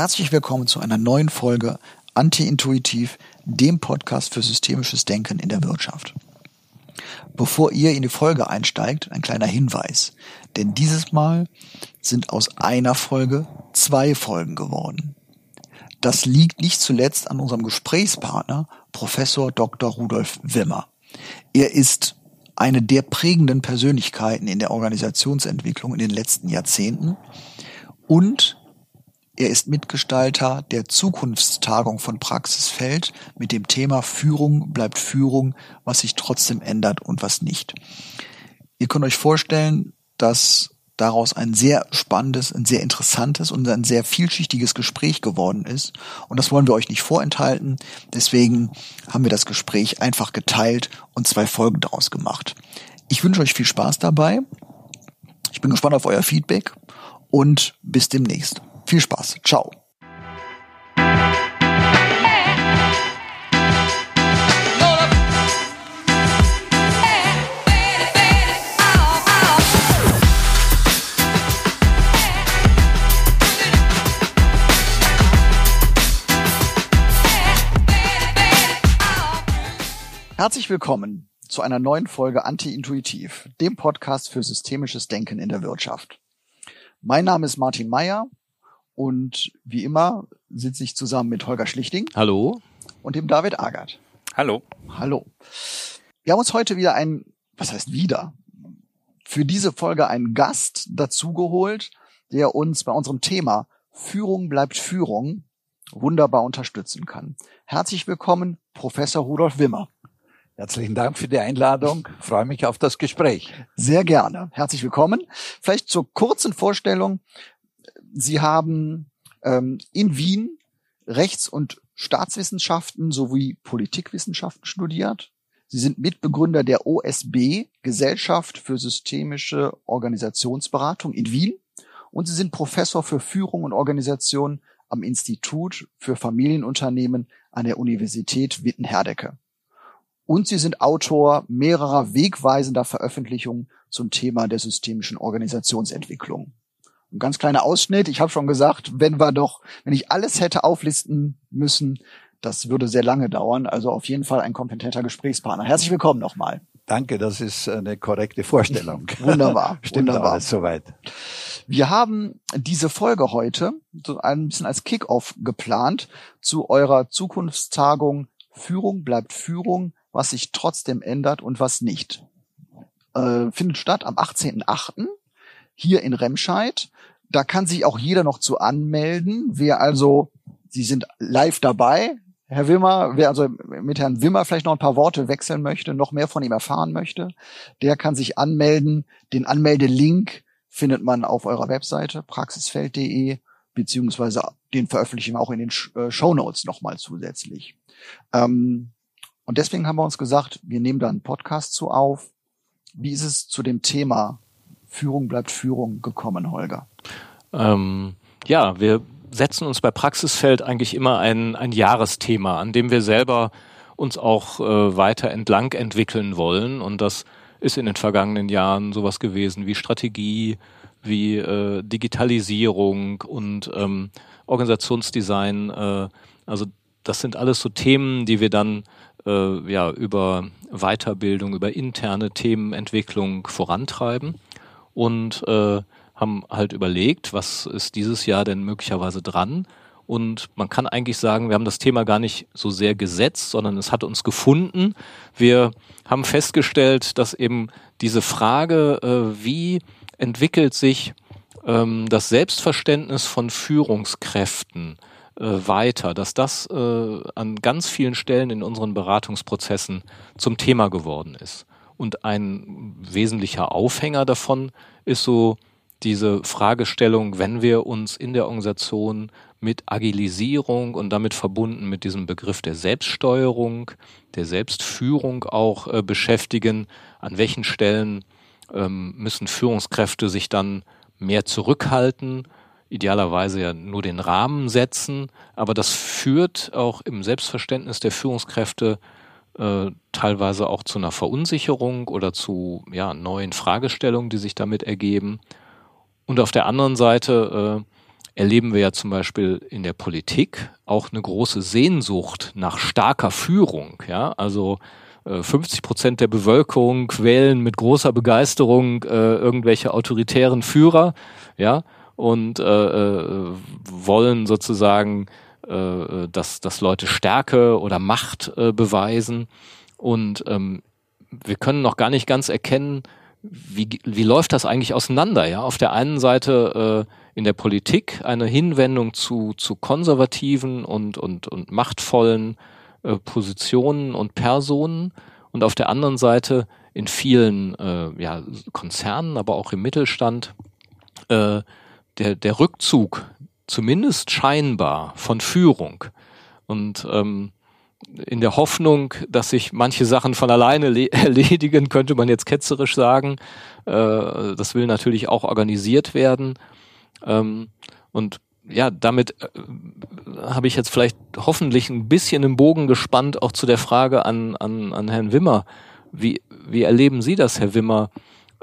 Herzlich willkommen zu einer neuen Folge Anti-Intuitiv, dem Podcast für systemisches Denken in der Wirtschaft. Bevor ihr in die Folge einsteigt, ein kleiner Hinweis. Denn dieses Mal sind aus einer Folge zwei Folgen geworden. Das liegt nicht zuletzt an unserem Gesprächspartner, Professor Dr. Rudolf Wimmer. Er ist eine der prägenden Persönlichkeiten in der Organisationsentwicklung in den letzten Jahrzehnten und er ist Mitgestalter der Zukunftstagung von Praxisfeld mit dem Thema Führung bleibt Führung, was sich trotzdem ändert und was nicht. Ihr könnt euch vorstellen, dass daraus ein sehr spannendes, ein sehr interessantes und ein sehr vielschichtiges Gespräch geworden ist. Und das wollen wir euch nicht vorenthalten. Deswegen haben wir das Gespräch einfach geteilt und zwei Folgen daraus gemacht. Ich wünsche euch viel Spaß dabei. Ich bin gespannt auf euer Feedback und bis demnächst. Viel Spaß. Ciao. Herzlich willkommen zu einer neuen Folge Anti-Intuitiv, dem Podcast für systemisches Denken in der Wirtschaft. Mein Name ist Martin Meyer und wie immer sitze ich zusammen mit Holger Schlichting. Hallo. Und dem David Agert. Hallo. Hallo. Wir haben uns heute wieder ein, was heißt wieder, für diese Folge einen Gast dazugeholt, der uns bei unserem Thema Führung bleibt Führung wunderbar unterstützen kann. Herzlich willkommen, Professor Rudolf Wimmer. Herzlichen Dank für die Einladung. Ich freue mich auf das Gespräch. Sehr gerne. Herzlich willkommen. Vielleicht zur kurzen Vorstellung. Sie haben ähm, in Wien Rechts- und Staatswissenschaften sowie Politikwissenschaften studiert. Sie sind Mitbegründer der OSB, Gesellschaft für systemische Organisationsberatung in Wien. Und Sie sind Professor für Führung und Organisation am Institut für Familienunternehmen an der Universität Witten-Herdecke. Und sie sind Autor mehrerer wegweisender Veröffentlichungen zum Thema der systemischen Organisationsentwicklung. Ein ganz kleiner Ausschnitt. Ich habe schon gesagt, wenn wir doch, wenn ich alles hätte auflisten müssen, das würde sehr lange dauern. Also auf jeden Fall ein kompetenter Gesprächspartner. Herzlich willkommen nochmal. Danke, das ist eine korrekte Vorstellung. wunderbar. Stimmt wunderbar. alles soweit. Wir haben diese Folge heute so ein bisschen als Kickoff geplant zu eurer Zukunftstagung Führung bleibt Führung was sich trotzdem ändert und was nicht. Äh, findet statt am 18.8. hier in Remscheid. Da kann sich auch jeder noch zu anmelden. Wer also, Sie sind live dabei. Herr Wimmer, wer also mit Herrn Wimmer vielleicht noch ein paar Worte wechseln möchte, noch mehr von ihm erfahren möchte, der kann sich anmelden. Den Anmeldelink findet man auf eurer Webseite praxisfeld.de beziehungsweise den veröffentlichen wir auch in den äh, Show Notes nochmal zusätzlich. Ähm, und deswegen haben wir uns gesagt, wir nehmen da einen Podcast zu auf. Wie ist es zu dem Thema Führung bleibt Führung gekommen, Holger? Ähm, ja, wir setzen uns bei Praxisfeld eigentlich immer ein, ein Jahresthema, an dem wir selber uns auch äh, weiter entlang entwickeln wollen. Und das ist in den vergangenen Jahren sowas gewesen wie Strategie, wie äh, Digitalisierung und ähm, Organisationsdesign. Äh, also das sind alles so Themen, die wir dann äh, ja, über Weiterbildung, über interne Themenentwicklung vorantreiben und äh, haben halt überlegt, was ist dieses Jahr denn möglicherweise dran. Und man kann eigentlich sagen, wir haben das Thema gar nicht so sehr gesetzt, sondern es hat uns gefunden. Wir haben festgestellt, dass eben diese Frage, äh, wie entwickelt sich ähm, das Selbstverständnis von Führungskräften äh, weiter, dass das äh, an ganz vielen Stellen in unseren Beratungsprozessen zum Thema geworden ist. Und ein wesentlicher Aufhänger davon ist so diese Fragestellung, wenn wir uns in der Organisation mit Agilisierung und damit verbunden mit diesem Begriff der Selbststeuerung, der Selbstführung auch äh, beschäftigen, an welchen Stellen ähm, müssen Führungskräfte sich dann mehr zurückhalten, idealerweise ja nur den Rahmen setzen, aber das führt auch im Selbstverständnis der Führungskräfte äh, teilweise auch zu einer Verunsicherung oder zu ja, neuen Fragestellungen, die sich damit ergeben. Und auf der anderen Seite äh, erleben wir ja zum Beispiel in der Politik auch eine große Sehnsucht nach starker Führung. Ja, also 50 äh, Prozent der Bevölkerung wählen mit großer Begeisterung äh, irgendwelche autoritären Führer, ja, und äh, äh, wollen sozusagen, äh, dass, dass Leute Stärke oder Macht äh, beweisen. Und ähm, wir können noch gar nicht ganz erkennen, wie, wie läuft das eigentlich auseinander? Ja, auf der einen Seite äh, in der Politik eine Hinwendung zu, zu konservativen und, und, und machtvollen äh, Positionen und Personen und auf der anderen Seite in vielen äh, ja, Konzernen, aber auch im Mittelstand äh, der, der Rückzug, zumindest scheinbar, von Führung. Und ähm, in der Hoffnung, dass sich manche Sachen von alleine erledigen, könnte man jetzt ketzerisch sagen. Äh, das will natürlich auch organisiert werden. Ähm, und ja, damit äh, habe ich jetzt vielleicht hoffentlich ein bisschen im Bogen gespannt, auch zu der Frage an, an, an Herrn Wimmer. Wie, wie erleben Sie das, Herr Wimmer?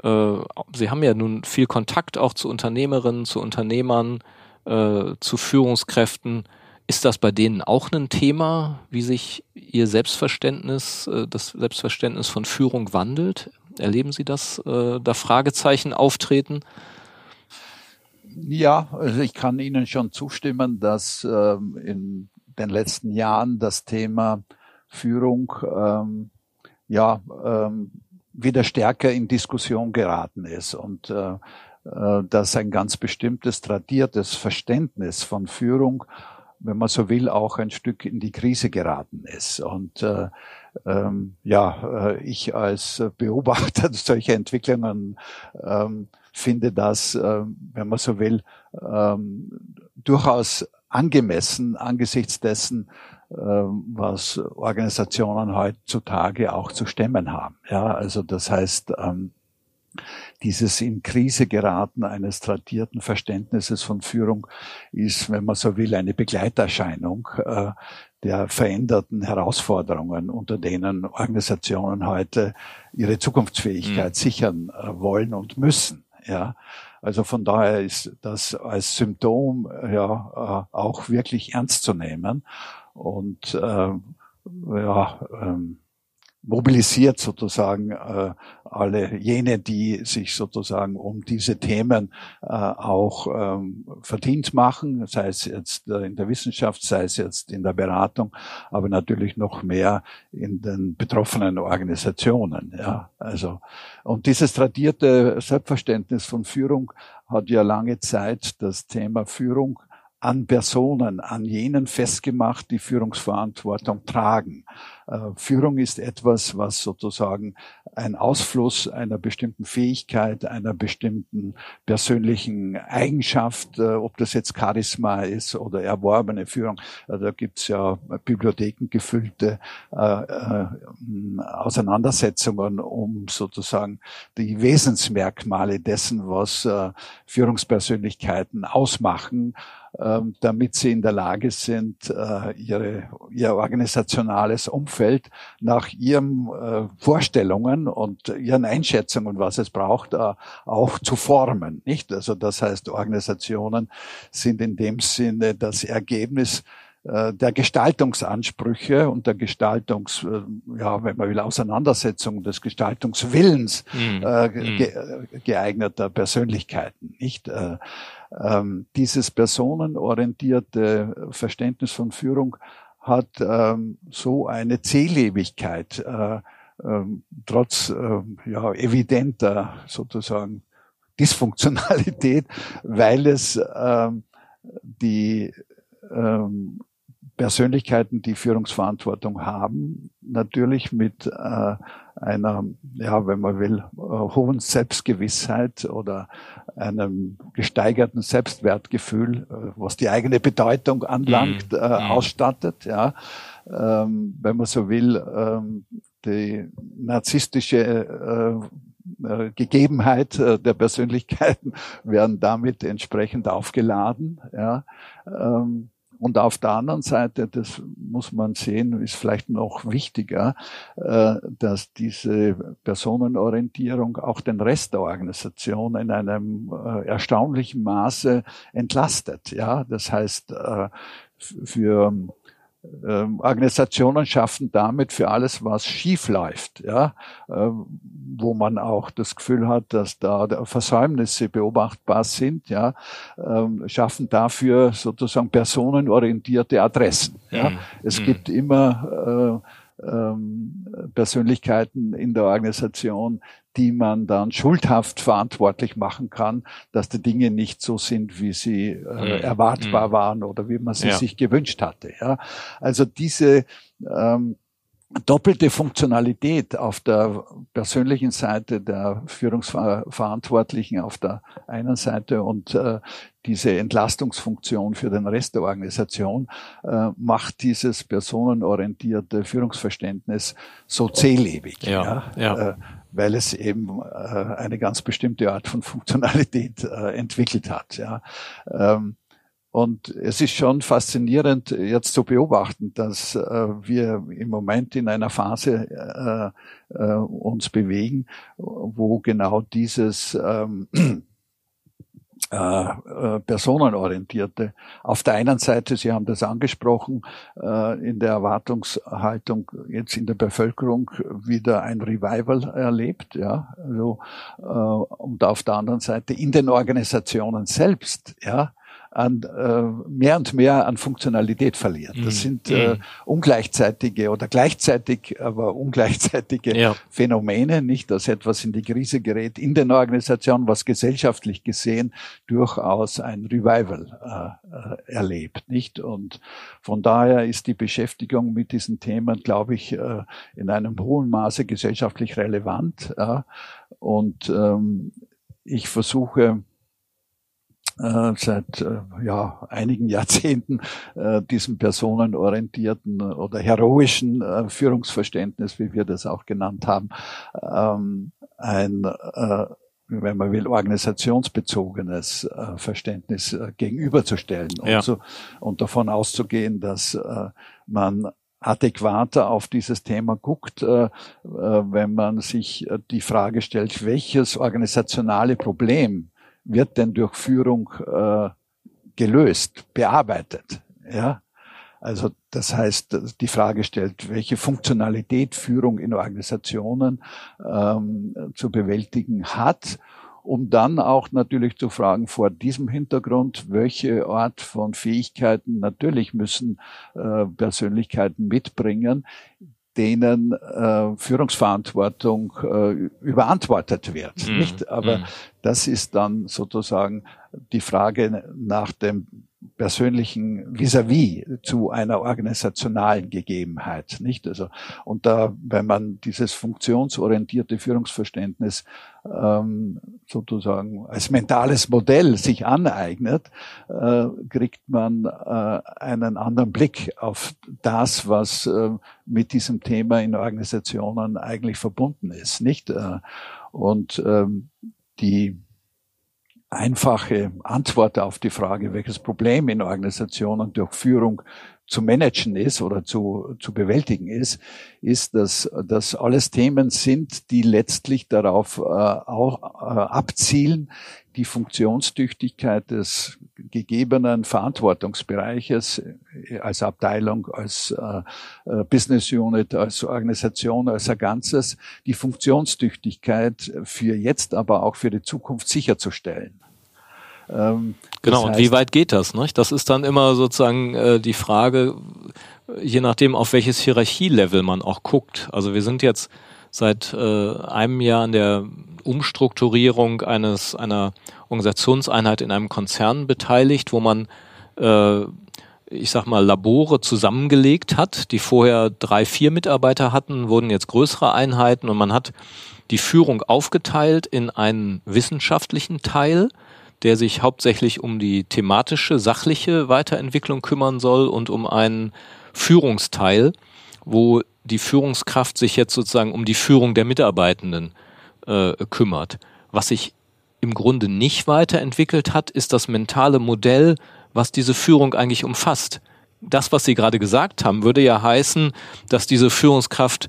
Äh, Sie haben ja nun viel Kontakt auch zu Unternehmerinnen, zu Unternehmern, äh, zu Führungskräften. Ist das bei denen auch ein Thema, wie sich ihr Selbstverständnis, äh, das Selbstverständnis von Führung wandelt? Erleben Sie das, äh, da Fragezeichen auftreten? Ja, also ich kann Ihnen schon zustimmen, dass ähm, in den letzten Jahren das Thema Führung ähm, ja ähm, wieder stärker in Diskussion geraten ist und äh, dass ein ganz bestimmtes tradiertes Verständnis von Führung, wenn man so will, auch ein Stück in die Krise geraten ist. Und äh, ähm, ja, äh, ich als Beobachter solcher Entwicklungen ähm, finde das, äh, wenn man so will, ähm, durchaus angemessen angesichts dessen, äh, was Organisationen heutzutage auch zu stemmen haben. Ja, also das heißt, ähm, dieses in Krise geraten eines tradierten Verständnisses von Führung ist, wenn man so will, eine Begleiterscheinung äh, der veränderten Herausforderungen, unter denen Organisationen heute ihre Zukunftsfähigkeit mhm. sichern äh, wollen und müssen. Ja, also von daher ist das als Symptom ja äh, auch wirklich ernst zu nehmen und äh, ja, ähm, mobilisiert sozusagen äh, alle jene, die sich sozusagen um diese Themen äh, auch ähm, verdient machen, sei es jetzt äh, in der Wissenschaft, sei es jetzt in der Beratung, aber natürlich noch mehr in den betroffenen Organisationen. Ja, also und dieses tradierte Selbstverständnis von Führung hat ja lange Zeit das Thema Führung an Personen, an jenen festgemacht, die Führungsverantwortung tragen. Äh, Führung ist etwas, was sozusagen ein Ausfluss einer bestimmten Fähigkeit, einer bestimmten persönlichen Eigenschaft, äh, ob das jetzt Charisma ist oder erworbene Führung, äh, da gibt's ja Bibliotheken gefüllte Auseinandersetzungen, um sozusagen die Wesensmerkmale dessen, was Führungspersönlichkeiten ausmachen, ähm, damit sie in der Lage sind, ihre, ihr organisationales Umfeld Umfeld nach ihren äh, Vorstellungen und ihren Einschätzungen, was es braucht, äh, auch zu formen. Nicht? Also das heißt, Organisationen sind in dem Sinne das Ergebnis äh, der Gestaltungsansprüche und der Gestaltungs, äh, ja, wenn man will, Auseinandersetzung des Gestaltungswillens mm. ge geeigneter Persönlichkeiten, nicht? Äh, ähm, dieses personenorientierte Verständnis von Führung hat ähm, so eine Zählebigkeit, äh, ähm, trotz äh, ja, evidenter sozusagen Dysfunktionalität, weil es ähm, die ähm, Persönlichkeiten, die Führungsverantwortung haben, natürlich mit äh, einer, ja, wenn man will, äh, hohen Selbstgewissheit oder einem gesteigerten Selbstwertgefühl, äh, was die eigene Bedeutung anlangt, mhm. äh, mhm. ausstattet. Ja, ähm, wenn man so will, ähm, die narzisstische äh, äh, Gegebenheit der Persönlichkeiten werden damit entsprechend aufgeladen. Ja, ähm, Und auf der anderen Seite, das muss man sehen, ist vielleicht noch wichtiger, äh, dass diese Personenorientierung auch den Rest der Organisation in einem äh, erstaunlichen Maße entlastet. Ja, das heißt, äh, für ähm, Organisationen schaffen damit für alles, was schief läuft, ja, äh, wo man auch das Gefühl hat, dass da Versäumnisse beobachtbar sind, ja, äh, schaffen dafür sozusagen personenorientierte Adressen. Ja. Mhm. Es mhm. gibt immer äh, ähm, Persönlichkeiten in der Organisation, die man dann schuldhaft verantwortlich machen kann, dass die Dinge nicht so sind, wie sie äh, mhm. erwartbar mhm. waren oder wie man sie ja. sich gewünscht hatte. Ja? Also diese ähm, doppelte Funktionalität auf der persönlichen Seite der Führungsverantwortlichen auf der einen Seite und äh, diese Entlastungsfunktion für den Rest der Organisation äh, macht dieses personenorientierte Führungsverständnis so zählebig. Ja, ja, ja. Weil es eben äh, eine ganz bestimmte Art von Funktionalität äh, entwickelt hat. Ja. Ähm, und es ist schon faszinierend jetzt zu beobachten, dass äh, wir im Moment in einer Phase äh, äh, uns bewegen, wo genau dieses ähm, äh, äh, personenorientierte. Auf der einen Seite, Sie haben das angesprochen, äh, in der Erwartungshaltung jetzt in der Bevölkerung wieder ein Revival erlebt, ja, also, äh, und auf der anderen Seite in den Organisationen selbst, ja, an äh, mehr und mehr an Funktionalität verliert. Das mhm. sind äh, mhm. ungleichzeitige oder gleichzeitig, aber ungleichzeitige ja. Phänomene, nicht, dass etwas in die Krise gerät in den Organisationen, was gesellschaftlich gesehen durchaus ein Revival äh, äh, erlebt, nicht? Und von daher ist die Beschäftigung mit diesen Themen, glaube ich, äh, in einem hohen Maße gesellschaftlich relevant. Äh, und ähm, ich versuche äh, seit äh, ja, einigen Jahrzehnten äh, diesem personenorientierten oder heroischen äh, Führungsverständnis, wie wir das auch genannt haben, ähm, ein äh, wenn man will, organisationsbezogenes äh, Verständnis äh, gegenüberzustellen und, ja. und davon auszugehen, dass äh, man adäquater auf dieses Thema guckt, äh, äh, wenn man sich äh, die Frage stellt, welches organisationale Problem wird denn durch Führung äh, gelöst, bearbeitet. Ja? Also das heißt, die Frage stellt, welche Funktionalität Führung in Organisationen ähm, zu bewältigen hat, um dann auch natürlich zu fragen vor diesem Hintergrund, welche Art von Fähigkeiten natürlich müssen äh, Persönlichkeiten mitbringen, denen äh, Führungsverantwortung äh, überantwortet wird. Mm, nicht? Aber mm. das ist dann sozusagen die Frage nach dem persönlichen vis-à-vis -vis zu einer organisationalen Gegebenheit, nicht? Also, und da, wenn man dieses funktionsorientierte Führungsverständnis ähm, sozusagen als mentales Modell sich aneignet, äh, kriegt man äh, einen anderen Blick auf das, was äh, mit diesem Thema in Organisationen eigentlich verbunden ist, nicht? Äh, und ähm, die einfache Antwort auf die Frage, welches Problem in Organisationen durch Führung zu managen ist oder zu, zu bewältigen ist, ist, dass das alles Themen sind, die letztlich darauf äh, auch äh, abzielen, die Funktionstüchtigkeit des gegebenen Verantwortungsbereiches äh, als Abteilung, als äh, äh, Business Unit, als Organisation, als ein Ganzes, die Funktionstüchtigkeit für jetzt, aber auch für die Zukunft sicherzustellen. Ähm, genau, heißt, und wie weit geht das? Nicht? Das ist dann immer sozusagen äh, die Frage, je nachdem, auf welches Hierarchielevel man auch guckt. Also wir sind jetzt seit äh, einem Jahr an der Umstrukturierung eines einer Organisationseinheit in einem Konzern beteiligt, wo man äh, ich sag mal, Labore zusammengelegt hat, die vorher drei, vier Mitarbeiter hatten, wurden jetzt größere Einheiten und man hat die Führung aufgeteilt in einen wissenschaftlichen Teil, der sich hauptsächlich um die thematische, sachliche Weiterentwicklung kümmern soll und um einen Führungsteil, wo die Führungskraft sich jetzt sozusagen um die Führung der Mitarbeitenden äh, kümmert. Was sich im Grunde nicht weiterentwickelt hat, ist das mentale Modell, was diese Führung eigentlich umfasst. Das, was Sie gerade gesagt haben, würde ja heißen, dass diese Führungskraft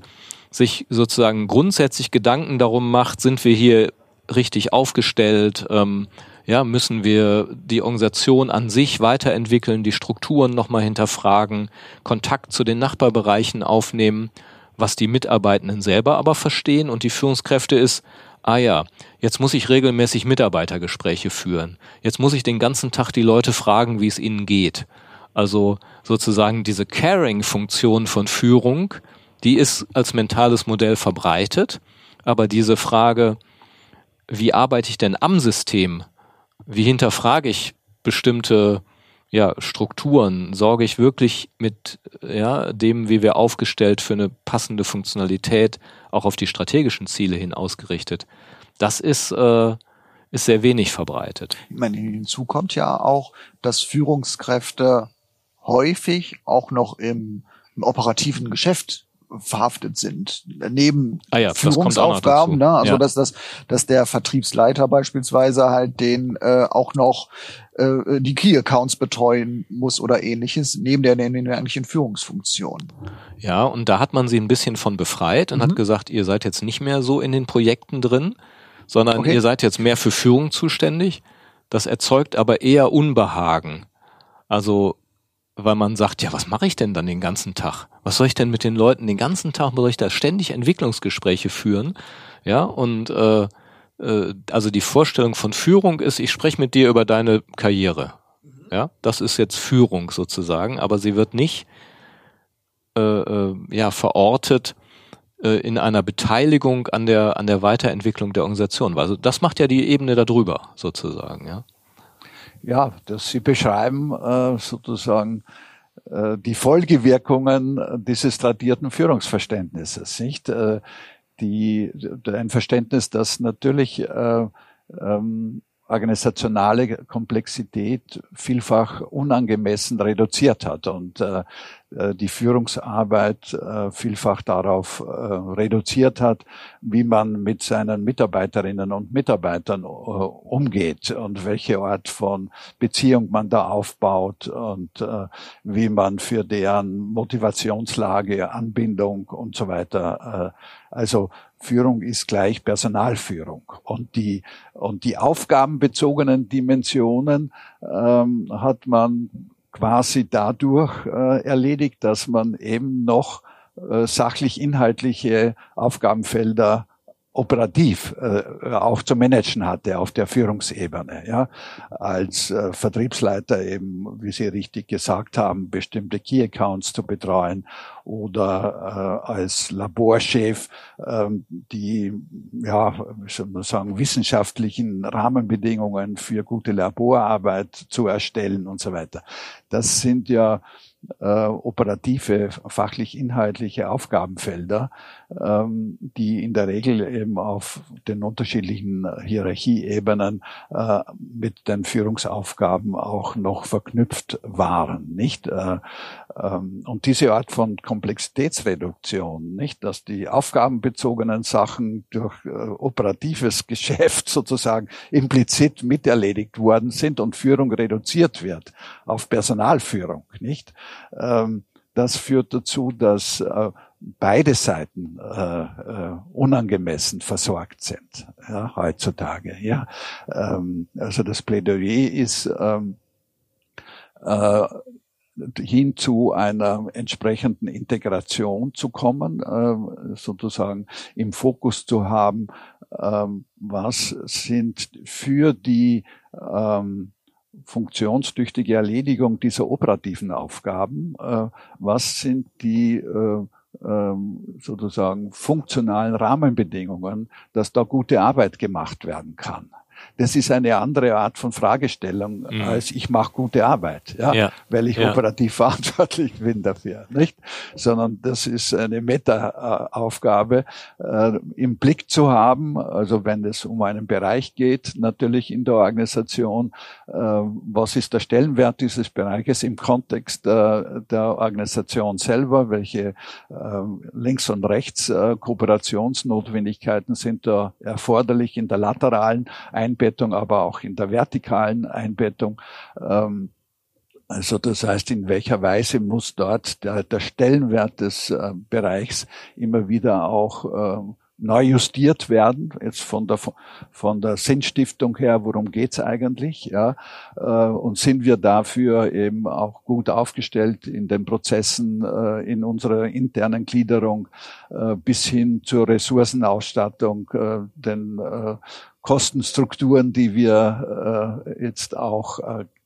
sich sozusagen grundsätzlich Gedanken darum macht, sind wir hier richtig aufgestellt, ähm, ja, müssen wir die Organisation an sich weiterentwickeln, die Strukturen nochmal hinterfragen, Kontakt zu den Nachbarbereichen aufnehmen, was die Mitarbeitenden selber aber verstehen und die Führungskräfte ist, ah ja, jetzt muss ich regelmäßig Mitarbeitergespräche führen. Jetzt muss ich den ganzen Tag die Leute fragen, wie es ihnen geht. Also sozusagen diese Caring-Funktion von Führung, die ist als mentales Modell verbreitet, aber diese Frage, wie arbeite ich denn am System? Wie hinterfrage ich bestimmte ja, Strukturen? Sorge ich wirklich mit ja, dem, wie wir aufgestellt für eine passende Funktionalität auch auf die strategischen Ziele hin ausgerichtet? Das ist, äh, ist sehr wenig verbreitet. Ich meine, hinzu kommt ja auch, dass Führungskräfte häufig auch noch im, im operativen Geschäft verhaftet sind. Neben ah ja, Führungsaufgaben, ne? also ja. dass, dass, dass der Vertriebsleiter beispielsweise halt den äh, auch noch äh, die Key-Accounts betreuen muss oder ähnliches, neben der, neben der eigentlichen Führungsfunktion. Ja, und da hat man sie ein bisschen von befreit und mhm. hat gesagt, ihr seid jetzt nicht mehr so in den Projekten drin, sondern okay. ihr seid jetzt mehr für Führung zuständig. Das erzeugt aber eher Unbehagen. Also weil man sagt, ja, was mache ich denn dann den ganzen Tag? Was soll ich denn mit den Leuten den ganzen Tag? Soll ich da ständig Entwicklungsgespräche führen? Ja, und äh, äh, also die Vorstellung von Führung ist, ich spreche mit dir über deine Karriere. Ja, das ist jetzt Führung sozusagen, aber sie wird nicht äh, äh, ja verortet äh, in einer Beteiligung an der an der Weiterentwicklung der Organisation. Also das macht ja die Ebene darüber sozusagen. Ja ja, dass Sie beschreiben äh, sozusagen äh, die Folgewirkungen dieses tradierten Führungsverständnisses, nicht? Äh, die, ein Verständnis, das natürlich äh, ähm, organisationale Komplexität vielfach unangemessen reduziert hat und äh, äh, die Führungsarbeit äh, vielfach darauf äh, reduziert hat, wie man mit seinen Mitarbeiterinnen und Mitarbeitern umgeht und welche Art von Beziehung man da aufbaut und wie man für deren Motivationslage, Anbindung und so weiter, also Führung ist gleich Personalführung. Und die, und die aufgabenbezogenen Dimensionen ähm, hat man quasi dadurch äh, erledigt, dass man eben noch äh, sachlich inhaltliche Aufgabenfelder operativ äh, auch zu managen hatte auf der Führungsebene. Ja, als äh, Vertriebsleiter eben, wie Sie richtig gesagt haben, bestimmte Key Accounts zu betreuen oder äh, als Laborchef äh, die, ja, wie soll man sagen, wissenschaftlichen Rahmenbedingungen für gute Laborarbeit zu erstellen und so weiter. Das sind ja äh, operative, fachlich-inhaltliche Aufgabenfelder, ähm, die in der Regel eben auf den unterschiedlichen Hierarchieebenen äh, mit den Führungsaufgaben auch noch verknüpft waren, nicht? Äh, und diese Art von Komplexitätsreduktion, nicht, dass die aufgabenbezogenen Sachen durch äh, operatives Geschäft sozusagen implizit miterledigt worden sind und Führung reduziert wird auf Personalführung, nicht? Ähm, das führt dazu, dass äh, beide Seiten äh, äh, unangemessen versorgt sind ja, heutzutage. Ja, ähm, also das Plädoyer ist ähm, äh, hin zu einer entsprechenden Integration zu kommen, äh, sozusagen im Fokus zu haben, äh, was sind für die ähm, funktionstüchtige Erledigung dieser operativen Aufgaben, äh, was sind die äh, ähm, sozusagen funktionalen Rahmenbedingungen, dass da gute Arbeit gemacht werden kann das ist eine andere Art von Fragestellung mhm. als ich mache gute Arbeit, ja, ja. weil ich ja. operativ verantwortlich bin dafür, nicht? Sondern das ist eine Meta-Aufgabe, äh, im Blick zu haben, also wenn es um einen Bereich geht, natürlich in der Organisation, äh, was ist der Stellenwert dieses Bereiches im Kontext der, der Organisation selber, welche äh, links und rechts äh, Kooperationsnotwendigkeiten sind da erforderlich in der lateralen Einbettung, aber auch in der vertikalen Einbettung. Ähm, Also das heißt, in welcher Weise muss dort der, der Stellenwert des äh, Bereichs immer wieder auch äh, neu justiert werden, jetzt von der, von der Sinnstiftung her, worum geht's eigentlich, ja, äh, und sind wir dafür eben auch gut aufgestellt in den Prozessen, äh, in unserer internen Gliederung, äh, bis hin zur Ressourcenausstattung, den Kostenstrukturen, die wir jetzt auch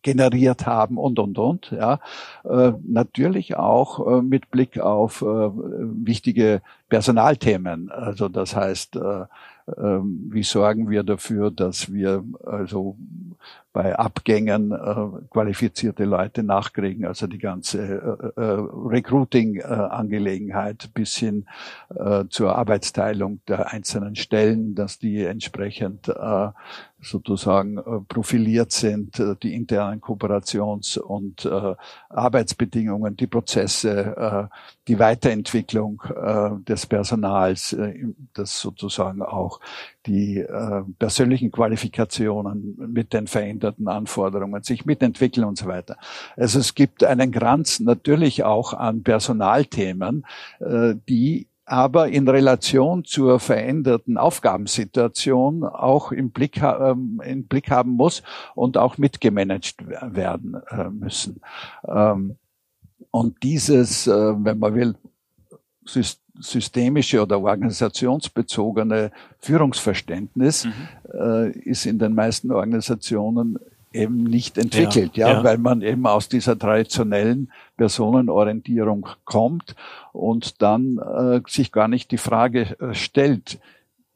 generiert haben und, und, und. Ja. Äh, natürlich auch äh, mit Blick auf äh, wichtige Personalthemen. Also das heißt, äh, ähm, wie sorgen wir dafür, dass wir also bei Abgängen äh, qualifizierte Leute nachkriegen, also die ganze äh, äh, Recruiting-Angelegenheit bis hin äh, zur Arbeitsteilung der einzelnen Stellen, dass die entsprechend äh, sozusagen äh, profiliert sind, äh, die internen Kooperations- und äh, Arbeitsbedingungen, die Prozesse, die Weiterentwicklung des Personals, das sozusagen auch die persönlichen Qualifikationen mit den veränderten Anforderungen sich mitentwickeln und so weiter. Also es gibt einen Kranz natürlich auch an Personalthemen, die aber in Relation zur veränderten Aufgabensituation auch im Blick, ähm, im Blick haben muss und auch mitgemanagt werden äh, müssen. Ähm, und dieses, äh, wenn man will, systemische oder organisationsbezogene Führungsverständnis mhm. äh, ist in den meisten Organisationen eben nicht entwickelt, ja, ja, ja, weil man eben aus dieser traditionellen Personenorientierung kommt und dann äh, sich gar nicht die Frage äh, stellt,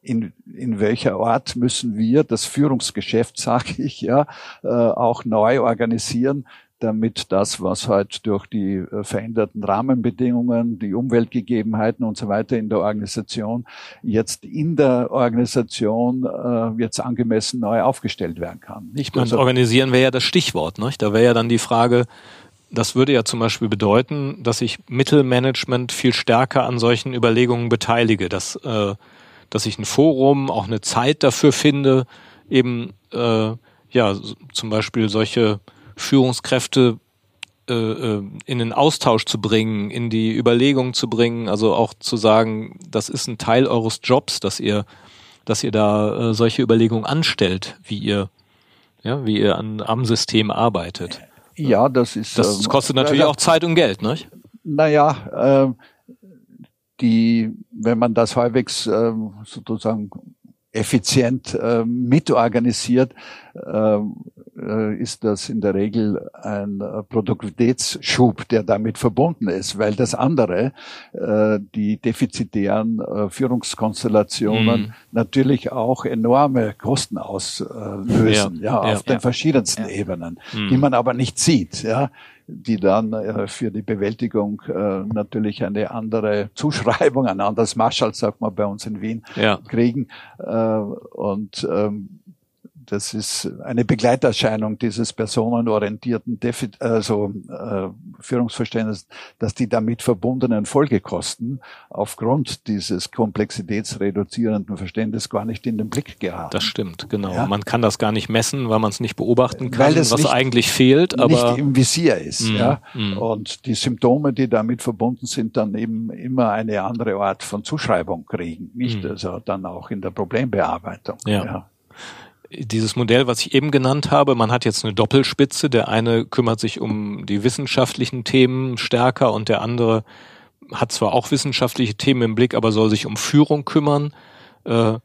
in, in welcher Art müssen wir das Führungsgeschäft, sage ich, ja, äh, auch neu organisieren, damit das, was halt durch die äh, veränderten Rahmenbedingungen, die Umweltgegebenheiten und so weiter in der Organisation jetzt in der Organisation äh, jetzt angemessen neu aufgestellt werden kann. Nicht mehr also, organisieren wäre ja das Stichwort. Nicht? Da wäre ja dann die Frage, das würde ja zum Beispiel bedeuten, dass ich Mittelmanagement viel stärker an solchen Überlegungen beteilige, dass, äh, dass ich ein Forum, auch eine Zeit dafür finde, eben äh, ja zum Beispiel solche Führungskräfte äh, äh, in den Austausch zu bringen, in die Überlegung zu bringen, also auch zu sagen, das ist ein Teil eures Jobs, dass ihr, dass ihr da äh, solche Überlegungen anstellt, wie ihr, ja, wie ihr an, am System arbeitet. Ja, das ist. Das ähm, kostet natürlich auch Zeit und Geld, nicht? Naja, äh, die, wenn man das halbwegs äh, sozusagen effizient äh, mitorganisiert, äh, äh, ist das in der Regel ein äh, Produktivitätsschub, der damit verbunden ist, weil das andere, äh, die defizitären Führungskonstellationen mhm. natürlich auch enorme Kosten auslösen, ja, ja auf ja, den verschiedensten ja. Ebenen, mhm. die man aber nicht sieht, ja die dann äh, für die Bewältigung äh, natürlich eine andere Zuschreibung, ein anderes Marschall, sagt man bei uns in Wien, ja. kriegen. Äh, und ähm, das ist eine Begleiterscheinung dieses personenorientierten Defi also, äh, Führungsverständnisses, dass die damit verbundenen Folgekosten aufgrund dieses komplexitätsreduzierenden Verständnisses gar nicht in den Blick geraten. Das stimmt, genau. Ja? Man kann das gar nicht messen, weil man es nicht beobachten kann, weil es was nicht, eigentlich fehlt, aber nicht im Visier ist. Mm, ja? Mm. Und die Symptome, die damit verbunden sind, dann eben immer eine andere Art von Zuschreibung kriegen, nicht? Mm. Also dann auch in der Problembearbeitung. ja. ja dieses Modell, was ich eben genannt habe, man hat jetzt eine Doppelspitze. Der eine kümmert sich um die wissenschaftlichen Themen stärker und der andere hat zwar auch wissenschaftliche Themen im Blick, aber soll sich um Führung kümmern. Äh,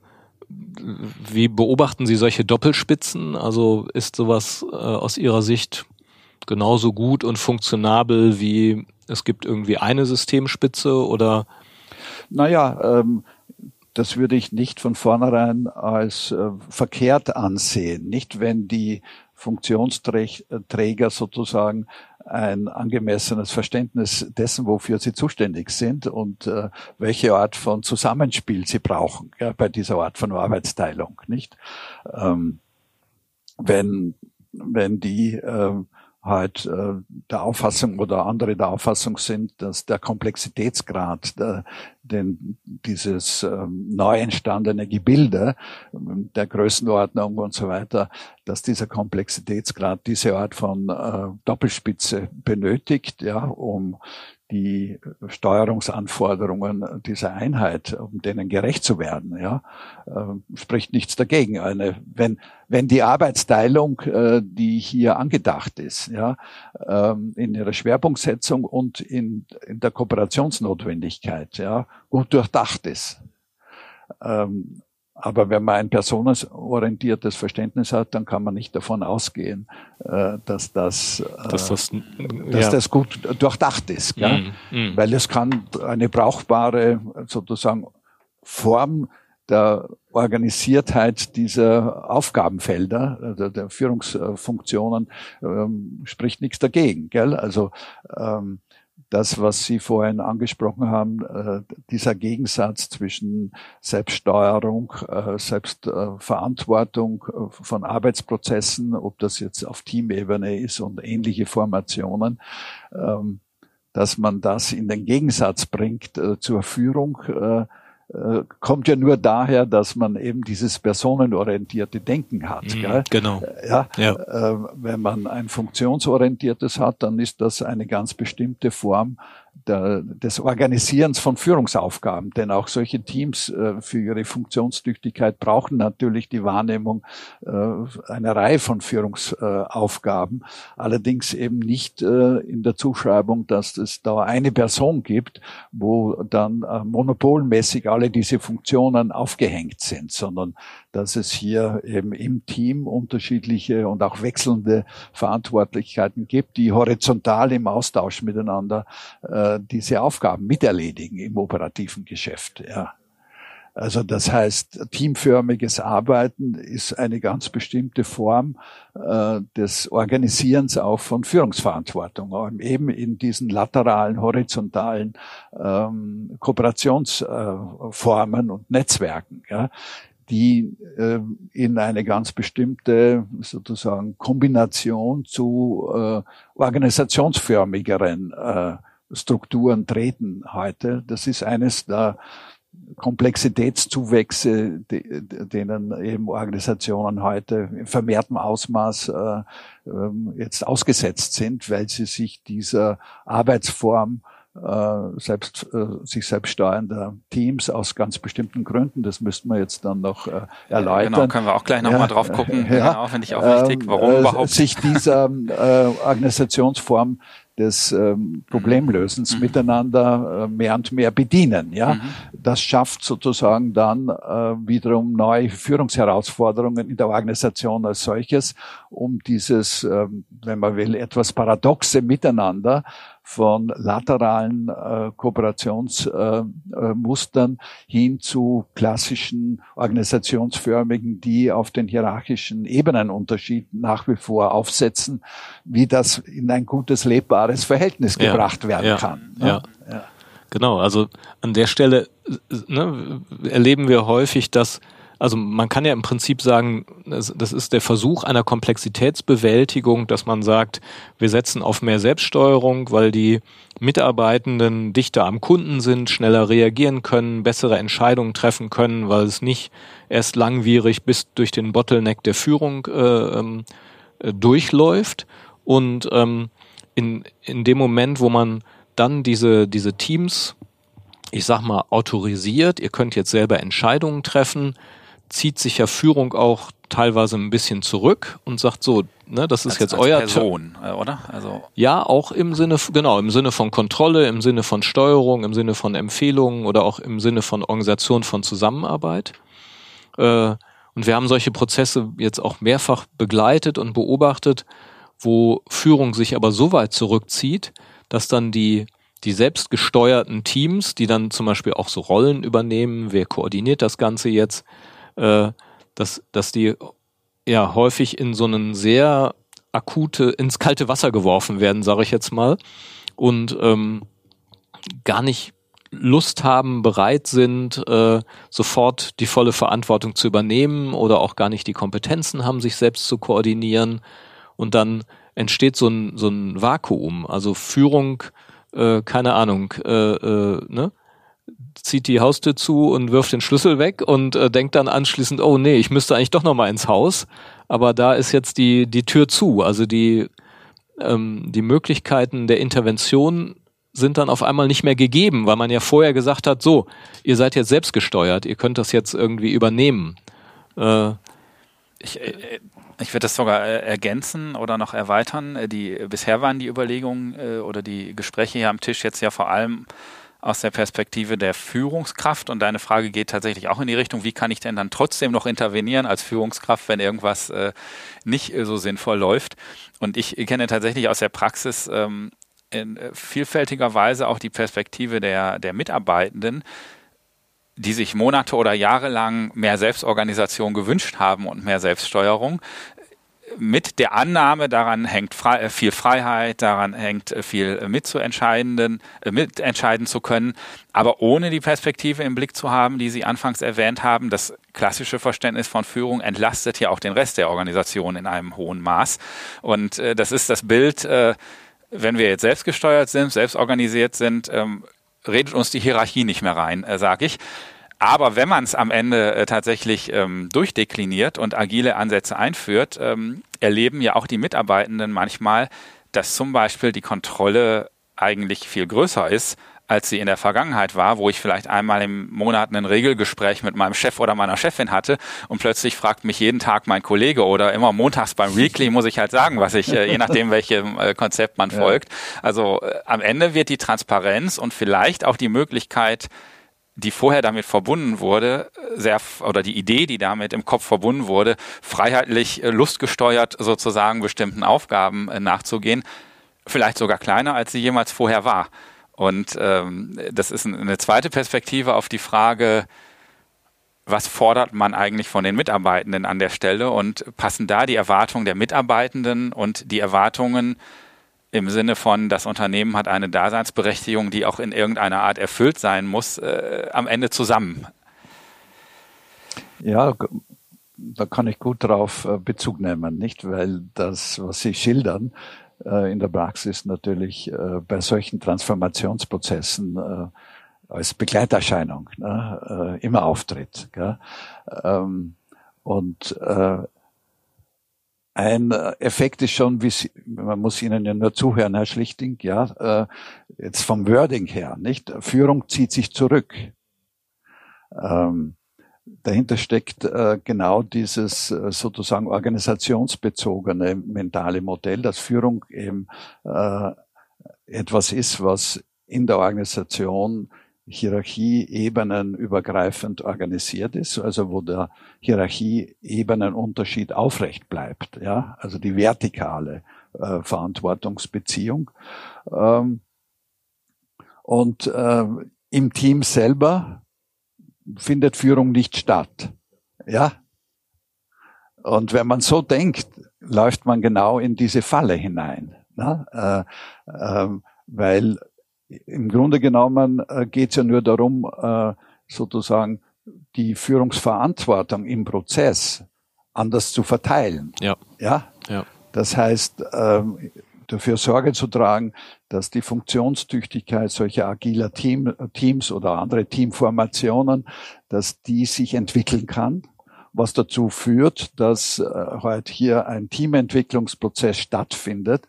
wie beobachten Sie solche Doppelspitzen? Also ist sowas äh, aus Ihrer Sicht genauso gut und funktionabel wie es gibt irgendwie eine Systemspitze oder? Naja, ähm, das würde ich nicht von vornherein als äh, verkehrt ansehen. Nicht, wenn die Funktionsträger sozusagen ein angemessenes Verständnis dessen, wofür sie zuständig sind und äh, welche Art von Zusammenspiel sie brauchen ja, bei dieser Art von Arbeitsteilung. Nicht, ähm, wenn wenn die äh, halt äh, der Auffassung oder andere der Auffassung sind, dass der Komplexitätsgrad der, denn dieses ähm, neu entstandene Gebilde ähm, der Größenordnung und so weiter, dass dieser Komplexitätsgrad diese Art von äh, Doppelspitze benötigt, ja, um die Steuerungsanforderungen dieser Einheit, um denen gerecht zu werden, ja, äh, spricht nichts dagegen. Eine, wenn, wenn die Arbeitsteilung, äh, die hier angedacht ist, ja, ähm, in ihrer Schwerpunktsetzung und in, in der Kooperationsnotwendigkeit, ja, gut durchdacht ist, ähm, aber wenn man ein personenorientiertes Verständnis hat, dann kann man nicht davon ausgehen, äh, dass das, äh, dass das, dass das gut durchdacht ist. Mm, mm. Weil es kann eine brauchbare sozusagen Form der Organisiertheit dieser Aufgabenfelder, also der Führungsfunktionen, ähm, spricht nichts dagegen. Gell? Also ähm, das, was Sie vorhin angesprochen haben, äh, dieser Gegensatz zwischen Selbststeuerung, äh, Selbstverantwortung äh, von Arbeitsprozessen, ob das jetzt auf Teamebene ist und ähnliche Formationen, ähm, dass man das in den Gegensatz bringt zur Führung, äh, kommt ja nur daher, dass man eben dieses personenorientierte Denken hat. Mhm, gell? Genau. Ja, ja. Äh, wenn man ein funktionsorientiertes hat, dann ist das eine ganz bestimmte Form der, des Organisierens von Führungsaufgaben. Denn auch solche Teams äh, für ihre Funktionstüchtigkeit brauchen natürlich die Wahrnehmung äh, einer Reihe von Führungsaufgaben. Allerdings eben nicht äh, in der Zuschreibung, dass es da eine Person gibt, wo dann äh, monopolmäßig alle diese Funktionen aufgehängt sind, sondern dass es hier eben im Team unterschiedliche und auch wechselnde Verantwortlichkeiten gibt, die horizontal im Austausch miteinander äh, diese Aufgaben miterledigen im operativen Geschäft. Ja. Also das heißt, teamförmiges Arbeiten ist eine ganz bestimmte Form äh, des Organisierens auch von Führungsverantwortung, eben in diesen lateralen, horizontalen ähm, Kooperationsformen äh, und Netzwerken. Ja die äh, in eine ganz bestimmte sozusagen Kombination zu äh, organisationsförmigeren äh, Strukturen treten heute. Das ist eines der Komplexitätszuwächse, denen eben Organisationen heute in vermehrtem Ausmaß äh, ähm, jetzt ausgesetzt sind, weil sie sich dieser Arbeitsform selbst, äh, sich selbst steuernder Teams aus ganz bestimmten Gründen. Das müssten wir jetzt dann noch äh, erläutern. Genau, können wir auch gleich nochmal ja, drauf gucken. Ja, genau, finde ich auch wichtig. Warum äh, überhaupt? Sich dieser äh, Organisationsform des ähm, Problemlösens mhm. miteinander äh, mehr und mehr bedienen. Ja, mhm. das schafft sozusagen dann äh, wiederum neue Führungsherausforderungen in der Organisation als solches, um dieses, äh, wenn man will, etwas paradoxe Miteinander von lateralen äh, Kooperationsmustern äh, hin zu klassischen organisationsförmigen, die auf den hierarchischen Ebenenunterschied nach wie vor aufsetzen, wie das in ein gutes, lebbares Verhältnis ja, gebracht werden ja, kann. Ne? Ja. ja. Genau, also an der Stelle ne, erleben wir häufig, dass also man kann ja im Prinzip sagen, das, ist der Versuch einer Komplexitätsbewältigung, dass man sagt, wir setzen auf mehr Selbststeuerung, weil die Mitarbeitenden dichter am Kunden sind, schneller reagieren können, bessere Entscheidungen treffen können, weil es nicht erst langwierig bis durch den Bottleneck der Führung äh, ähm, äh, durchläuft. Und ähm, in, in dem Moment, wo man dann diese, diese Teams, ich sag mal, autorisiert, ihr könnt jetzt selber Entscheidungen treffen, zieht sich ja Führung auch teilweise ein bisschen zurück und sagt so, ne, das ist als, jetzt als euer Person, Ter äh, oder? Also ja, auch im Sinne genau im Sinne von Kontrolle, im Sinne von Steuerung, im Sinne von Empfehlungen oder auch im Sinne von Organisation von Zusammenarbeit. Äh, und wir haben solche Prozesse jetzt auch mehrfach begleitet und beobachtet, wo Führung sich aber so weit zurückzieht, dass dann die die selbstgesteuerten Teams, die dann zum Beispiel auch so Rollen übernehmen, wer koordiniert das Ganze jetzt, äh, dass, dass die ja häufig in so einen sehr akute, ins kalte Wasser geworfen werden, sage ich jetzt mal, und ähm, gar nicht Lust haben, bereit sind, äh, sofort die volle Verantwortung zu übernehmen oder auch gar nicht die Kompetenzen haben, sich selbst zu koordinieren. Und dann entsteht so ein, so ein Vakuum. Also Führung, äh, keine Ahnung, äh, äh, ne? Zieht die Haustür zu und wirft den Schlüssel weg und äh, denkt dann anschließend, oh nee, ich müsste eigentlich doch nochmal ins Haus. Aber da ist jetzt die, die Tür zu. Also die, ähm, die Möglichkeiten der Intervention sind dann auf einmal nicht mehr gegeben, weil man ja vorher gesagt hat, so, ihr seid jetzt selbst gesteuert, ihr könnt das jetzt irgendwie übernehmen. Äh, ich, äh, ich würde das sogar äh, ergänzen oder noch erweitern. Äh, die, bisher waren die Überlegungen äh, oder die Gespräche hier am Tisch jetzt ja vor allem aus der Perspektive der Führungskraft. Und deine Frage geht tatsächlich auch in die Richtung, wie kann ich denn dann trotzdem noch intervenieren als Führungskraft, wenn irgendwas äh, nicht so sinnvoll läuft. Und ich kenne tatsächlich aus der Praxis ähm, in vielfältiger Weise auch die Perspektive der, der Mitarbeitenden, die sich Monate oder Jahre lang mehr Selbstorganisation gewünscht haben und mehr Selbststeuerung. Mit der Annahme, daran hängt frei, äh, viel Freiheit, daran hängt äh, viel äh, mitentscheiden zu können, aber ohne die Perspektive im Blick zu haben, die Sie anfangs erwähnt haben. Das klassische Verständnis von Führung entlastet ja auch den Rest der Organisation in einem hohen Maß. Und äh, das ist das Bild, äh, wenn wir jetzt selbstgesteuert sind, selbstorganisiert sind, ähm, redet uns die Hierarchie nicht mehr rein, äh, sage ich. Aber wenn man es am Ende äh, tatsächlich ähm, durchdekliniert und agile Ansätze einführt, ähm, erleben ja auch die Mitarbeitenden manchmal, dass zum Beispiel die Kontrolle eigentlich viel größer ist als sie in der Vergangenheit war, wo ich vielleicht einmal im Monat ein Regelgespräch mit meinem Chef oder meiner Chefin hatte und plötzlich fragt mich jeden Tag mein Kollege oder immer montags beim Weekly muss ich halt sagen, was ich, äh, je nachdem welchem äh, Konzept man folgt. Also äh, am Ende wird die Transparenz und vielleicht auch die Möglichkeit, die vorher damit verbunden wurde, sehr oder die Idee, die damit im Kopf verbunden wurde, freiheitlich lustgesteuert sozusagen bestimmten Aufgaben nachzugehen, vielleicht sogar kleiner, als sie jemals vorher war. Und ähm, das ist eine zweite Perspektive auf die Frage, was fordert man eigentlich von den Mitarbeitenden an der Stelle und passen da die Erwartungen der Mitarbeitenden und die Erwartungen im Sinne von, das Unternehmen hat eine Daseinsberechtigung, die auch in irgendeiner Art erfüllt sein muss, äh, am Ende zusammen? Ja, da kann ich gut darauf äh, Bezug nehmen, nicht? Weil das, was Sie schildern, äh, in der Praxis natürlich äh, bei solchen Transformationsprozessen als Begleiterscheinung ne, immer auftritt. Ähm, und ein Effekt ist schon, wie Sie, man muss Ihnen ja nur zuhören, Herr Schlichting, ja, jetzt vom Wording her, nicht? Führung zieht sich zurück. Ähm, dahinter steckt äh, genau dieses äh, sozusagen organisationsbezogene mentale Modell, dass Führung eben äh, etwas ist, was in der Organisation Hierarchieebenen übergreifend organisiert ist, also wo der Hierarchieebenenunterschied aufrecht bleibt, ja, also die vertikale äh, Verantwortungsbeziehung. Ähm, und äh, im Team selber findet Führung nicht statt. Ja? Und wenn man so denkt, läuft man genau in diese Falle hinein. Ne? Äh, äh, weil im Grunde genommen äh, geht es ja nur darum, äh, sozusagen die Führungsverantwortung im Prozess anders zu verteilen. Ja. Ja. ja. Das heißt, ähm, dafür Sorge zu tragen, dass die Funktionstüchtigkeit solcher agiler Team, Teams oder andere Teamformationen, dass die sich entwickeln kann, was dazu führt, dass äh, heute hier ein Teamentwicklungsprozess stattfindet,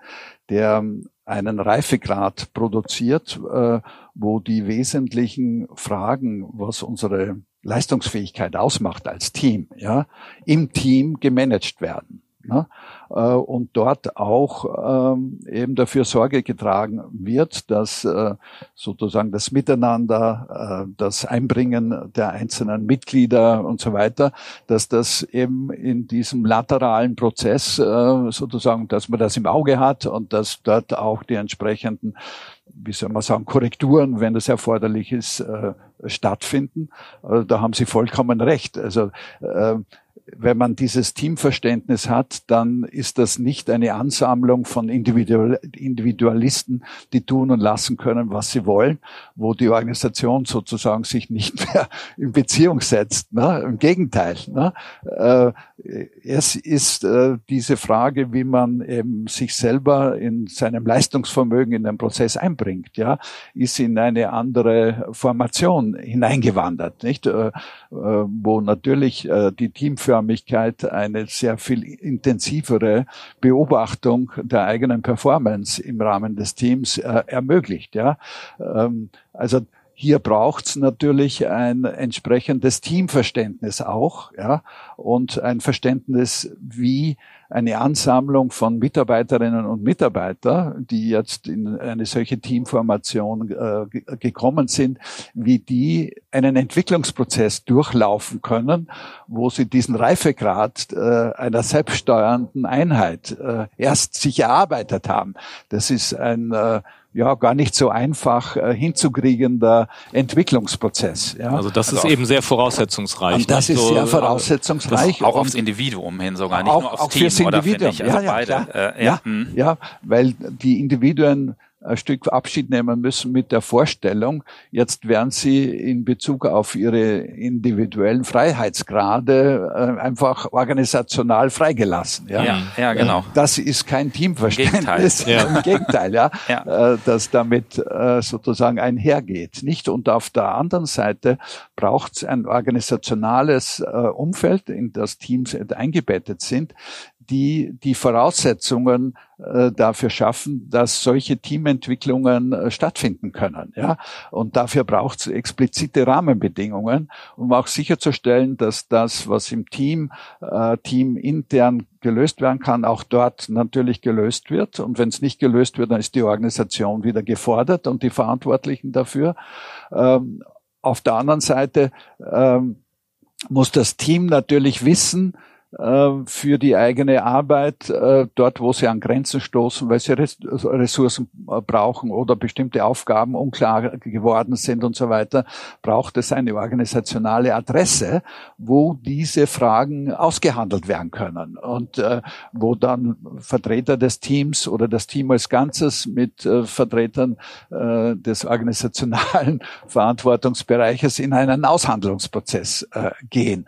der einen Reifegrad produziert, äh, wo die wesentlichen Fragen, was unsere Leistungsfähigkeit ausmacht als Team, ja, im Team gemanagt werden. Ne? Äh, und dort auch ähm, eben dafür Sorge getragen wird, dass äh, sozusagen das Miteinander, äh, das Einbringen der einzelnen Mitglieder und so weiter, dass das eben in diesem lateralen Prozess sozusagen, dass man das im Auge hat und dass dort auch die entsprechenden wie soll man sagen, Korrekturen, wenn das erforderlich ist, äh, stattfinden. Also da haben Sie vollkommen recht. Also äh, wenn man dieses Teamverständnis hat, dann ist das nicht eine Ansammlung von Individualisten, die tun und lassen können, was sie wollen, wo die Organisation sozusagen sich nicht mehr in Beziehung setzt. Ne? Im Gegenteil. Ne? Äh, es ist äh, diese Frage, wie man eben sich selber in seinem Leistungsvermögen in den Prozess einbringt ja, ist in eine andere Formation hineingewandert, nicht? Äh, wo natürlich die Teamförmigkeit eine sehr viel intensivere Beobachtung der eigenen Performance im Rahmen des Teams äh, ermöglicht, ja. Ähm, also hier braucht's natürlich ein entsprechendes Teamverständnis auch, ja, und ein Verständnis, wie eine Ansammlung von Mitarbeiterinnen und Mitarbeitern, die jetzt in eine solche Teamformation äh, gekommen sind, wie die einen Entwicklungsprozess durchlaufen können, wo sie diesen Reifegrad äh, einer selbststeuernden Einheit äh, erst sich erarbeitet haben. Das ist ein äh, ja gar nicht so einfach äh, hinzukriegender Entwicklungsprozez. Ja. Also das also ist eben sehr voraussetzungsreich. Und das ist so, sehr voraussetzungsreich. auch aufs Individuum hin sogar, nicht auch, nur aufs auch Team, fürs Individuum. Oder, ich, also ja, ja, beide. Äh, ja, ja, hm. ja, weil die Individuen ein Stück Abschied nehmen müssen mit der Vorstellung, jetzt werden sie in Bezug auf ihre individuellen Freiheitsgrade äh, einfach organisational freigelassen. Ja, ja, ja genau. Äh, das ist kein Teamverständnis. Gegenteil. Ja. Im Gegenteil, ja, ja. Äh, das damit sozusagen einhergeht. Nicht? Und auf der anderen Seite braucht es ein organisationales Umfeld, in das Teams eingebettet sind, die die Voraussetzungen äh, dafür schaffen, dass solche Teamentwicklungen äh, stattfinden können. Ja? Und dafür braucht es explizite Rahmenbedingungen, um auch sicherzustellen, dass das, was im Team, äh, Team intern gelöst werden kann, auch dort natürlich gelöst wird. Und wenn es nicht gelöst wird, dann ist die Organisation wieder gefordert und die Verantwortlichen dafür. Ähm, auf der anderen Seite ähm, muss das Team natürlich wissen, für die eigene Arbeit, äh, dort wo sie an Grenzen stoßen, weil sie also Ressourcen äh, brauchen oder bestimmte Aufgaben unklar geworden sind und so weiter, braucht es eine organisationale Adresse, wo diese Fragen ausgehandelt werden können und wo dann Vertreter des Teams oder das Team als Ganzes mit Vertretern des organisationalen Verantwortungsbereiches in einen Aushandlungsprozess gehen.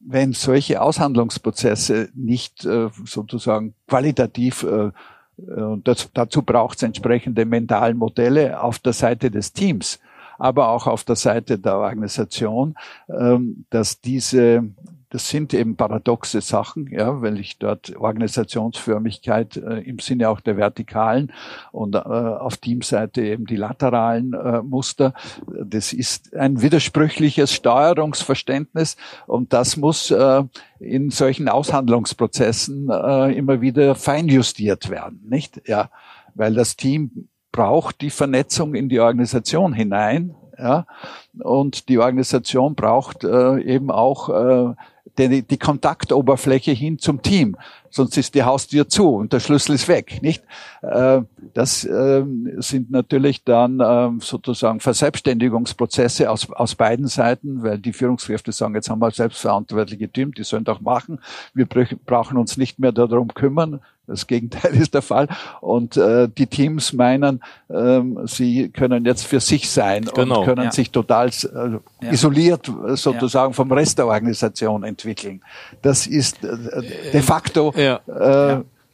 Wenn solche Aushandlungsprozesse Verhandlungsprozesse nicht äh, sozusagen qualitativ äh, und das, dazu braucht es entsprechende mentalen Modelle auf der Seite des Teams, aber auch auf der Seite der Organisation, ähm, dass diese das sind eben paradoxe Sachen, ja, weil ich dort Organisationsförmigkeit äh, im Sinne auch der vertikalen und äh, auf Teamseite eben die lateralen äh, Muster. Das ist ein widersprüchliches Steuerungsverständnis und das muss äh, in solchen Aushandlungsprozessen äh, immer wieder feinjustiert werden, nicht? Ja, weil das Team braucht die Vernetzung in die Organisation hinein, ja, und die Organisation braucht äh, eben auch äh, die, die Kontaktoberfläche hin zum Team. Sonst ist die Haustür zu und der Schlüssel ist weg, nicht? Äh, das ähm, sind natürlich dann ähm, sozusagen Verselbstständigungsprozesse aus, aus beiden Seiten, weil die Führungskräfte sagen, jetzt haben wir selbstverantwortliche Team, die sollen doch machen. Wir brauchen uns nicht mehr darum kümmern. Das Gegenteil ist der Fall. Und äh, die Teams meinen, ähm, sie können jetzt für sich sein genau, und können ja. sich total äh, ja. isoliert äh, sozusagen ja. vom Rest der Organisation entwickeln. Das ist äh, de facto äh,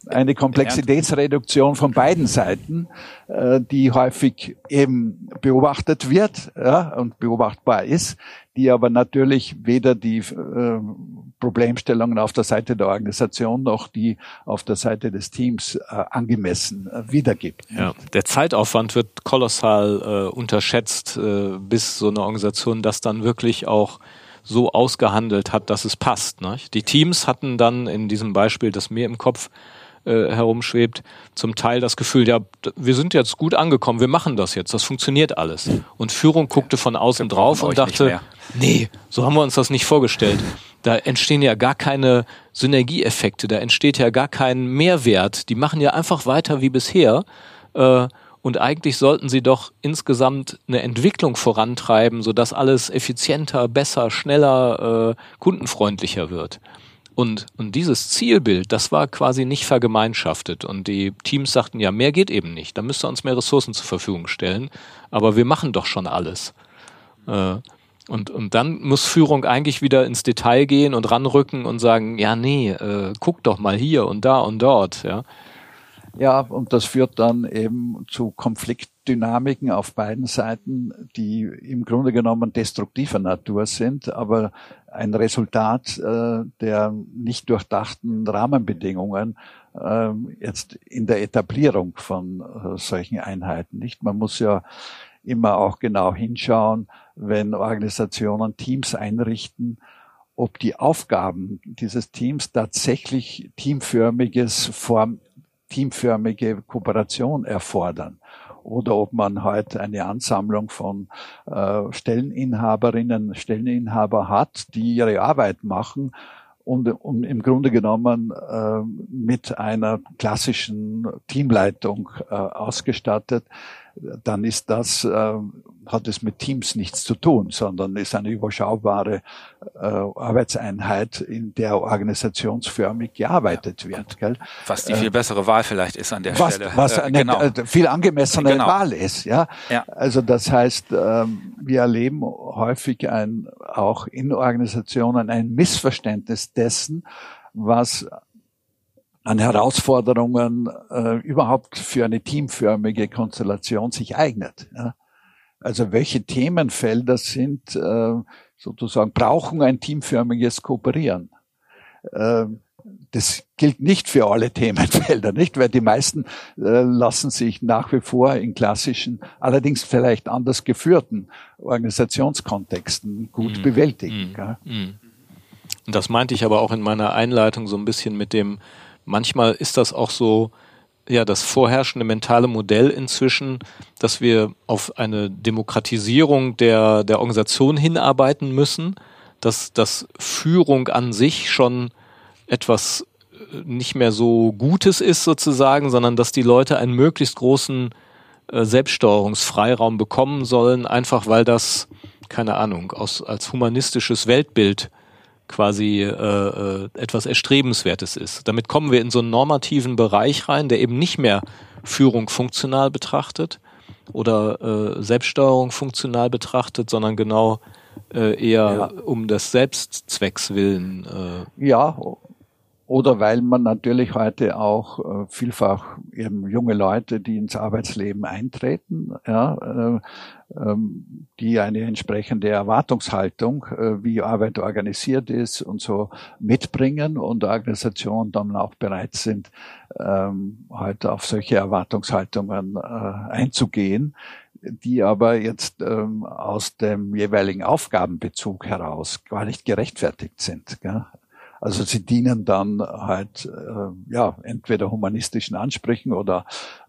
eine Komplexitätsreduktion von beiden Seiten, äh, die häufig eben beobachtet wird ja, und beobachtbar ist, die aber natürlich weder die äh, Problemstellungen auf der Seite der Organisation noch die auf der Seite des Teams äh, angemessen äh, wiedergibt. Ja, der Zeitaufwand wird kolossal äh, unterschätzt, äh, bis so eine Organisation das dann wirklich auch so ausgehandelt hat, dass es passt. Ne? Die Teams hatten dann in diesem Beispiel, das mir im Kopf äh, herumschwebt, zum Teil das Gefühl, ja, wir sind jetzt gut angekommen, wir machen das jetzt, das funktioniert alles. Und Führung guckte von außen drauf und dachte, nee, so haben wir uns das nicht vorgestellt. Da entstehen ja gar keine Synergieeffekte, da entsteht ja gar kein Mehrwert. Die machen ja einfach weiter wie bisher. Äh, und eigentlich sollten sie doch insgesamt eine Entwicklung vorantreiben, sodass alles effizienter, besser, schneller, äh, kundenfreundlicher wird. Und, und dieses Zielbild, das war quasi nicht vergemeinschaftet. Und die Teams sagten, ja, mehr geht eben nicht. Da müsst ihr uns mehr Ressourcen zur Verfügung stellen. Aber wir machen doch schon alles. Äh, und, und dann muss Führung eigentlich wieder ins Detail gehen und ranrücken und sagen, ja, nee, äh, guck doch mal hier und da und dort. Ja, ja und das führt dann eben zu Konflikten Dynamiken auf beiden Seiten, die im Grunde genommen destruktiver Natur sind, aber ein Resultat äh, der nicht durchdachten Rahmenbedingungen äh, jetzt in der Etablierung von äh, solchen Einheiten. Nicht? Man muss ja immer auch genau hinschauen, wenn Organisationen Teams einrichten, ob die Aufgaben dieses Teams tatsächlich teamförmiges Form, teamförmige Kooperation erfordern. Oder ob man halt eine Ansammlung von äh, Stelleninhaberinnen, Stelleninhaber hat, die ihre Arbeit machen und, und im Grunde genommen äh, mit einer klassischen Teamleitung äh, ausgestattet, dann ist das, äh, hat es mit Teams nichts zu tun, sondern ist eine überschaubare äh, Arbeitseinheit, in der organisationsförmig gearbeitet wird. Gell? Was die viel bessere Wahl vielleicht ist an der was, Stelle. Was eine genau. Äh, viel angemessene genau. Wahl ist. Ja? ja. Also das heißt, ähm, wir erleben häufig ein, auch in Organisationen ein Missverständnis dessen, was an Herausforderungen äh, überhaupt für eine teamförmige Konstellation sich eignet. Ja? Also welche Themenfelder sind äh, sozusagen brauchen ein teamförmiges Kooperieren. Äh, das gilt nicht für alle Themenfelder, nicht? Weil die meisten äh, lassen sich nach wie vor in klassischen, allerdings vielleicht anders geführten Organisationskontexten gut mm, bewältigen. Mm, mm. Und das meinte ich aber auch in meiner Einleitung so ein bisschen mit dem, manchmal ist das auch so, ja, das vorherrschende mentale Modell inzwischen, dass wir auf eine Demokratisierung der, der Organisation hinarbeiten müssen, dass, dass Führung an sich schon etwas äh, nicht mehr so Gutes ist sozusagen, sondern dass die Leute einen möglichst großen äh, Selbststeuerungsfreiraum bekommen sollen, einfach weil das, keine Ahnung, aus, als humanistisches Weltbild quasi äh, äh, etwas Erstrebenswertes ist. Damit kommen wir in so einen normativen Bereich rein, der eben nicht mehr Führung funktional betrachtet oder äh, Selbststeuerung funktional betrachtet, sondern genau äh, eher ja. um des Selbstzwecks willen. Äh. Ja, oder weil man natürlich heute auch äh, vielfach eben junge Leute, die ins Arbeitsleben eintreten, ja, äh, ähm, die eine entsprechende Erwartungshaltung, äh, wie Arbeit organisiert ist und so mitbringen und Organisationen dann auch bereit sind, ähm, heute auf solche Erwartungshaltungen äh, einzugehen die aber jetzt ähm, aus dem jeweiligen Aufgabenbezug heraus gar nicht gerechtfertigt sind. Gell? Also sie dienen dann halt äh, ja entweder humanistischen Ansprüchen oder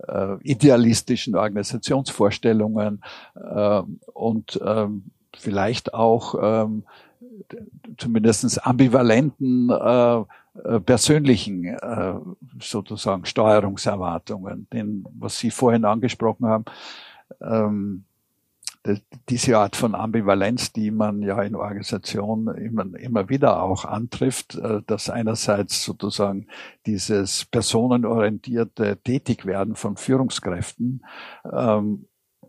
äh, idealistischen Organisationsvorstellungen äh, und äh, vielleicht auch äh, zumindest ambivalenten äh, äh, persönlichen äh, sozusagen Steuerungserwartungen, den was Sie vorhin angesprochen haben. Ähm, diese Art von Ambivalenz, die man ja in Organisationen immer, immer wieder auch antrifft, äh, dass einerseits sozusagen dieses personenorientierte Tätigwerden von Führungskräften ähm,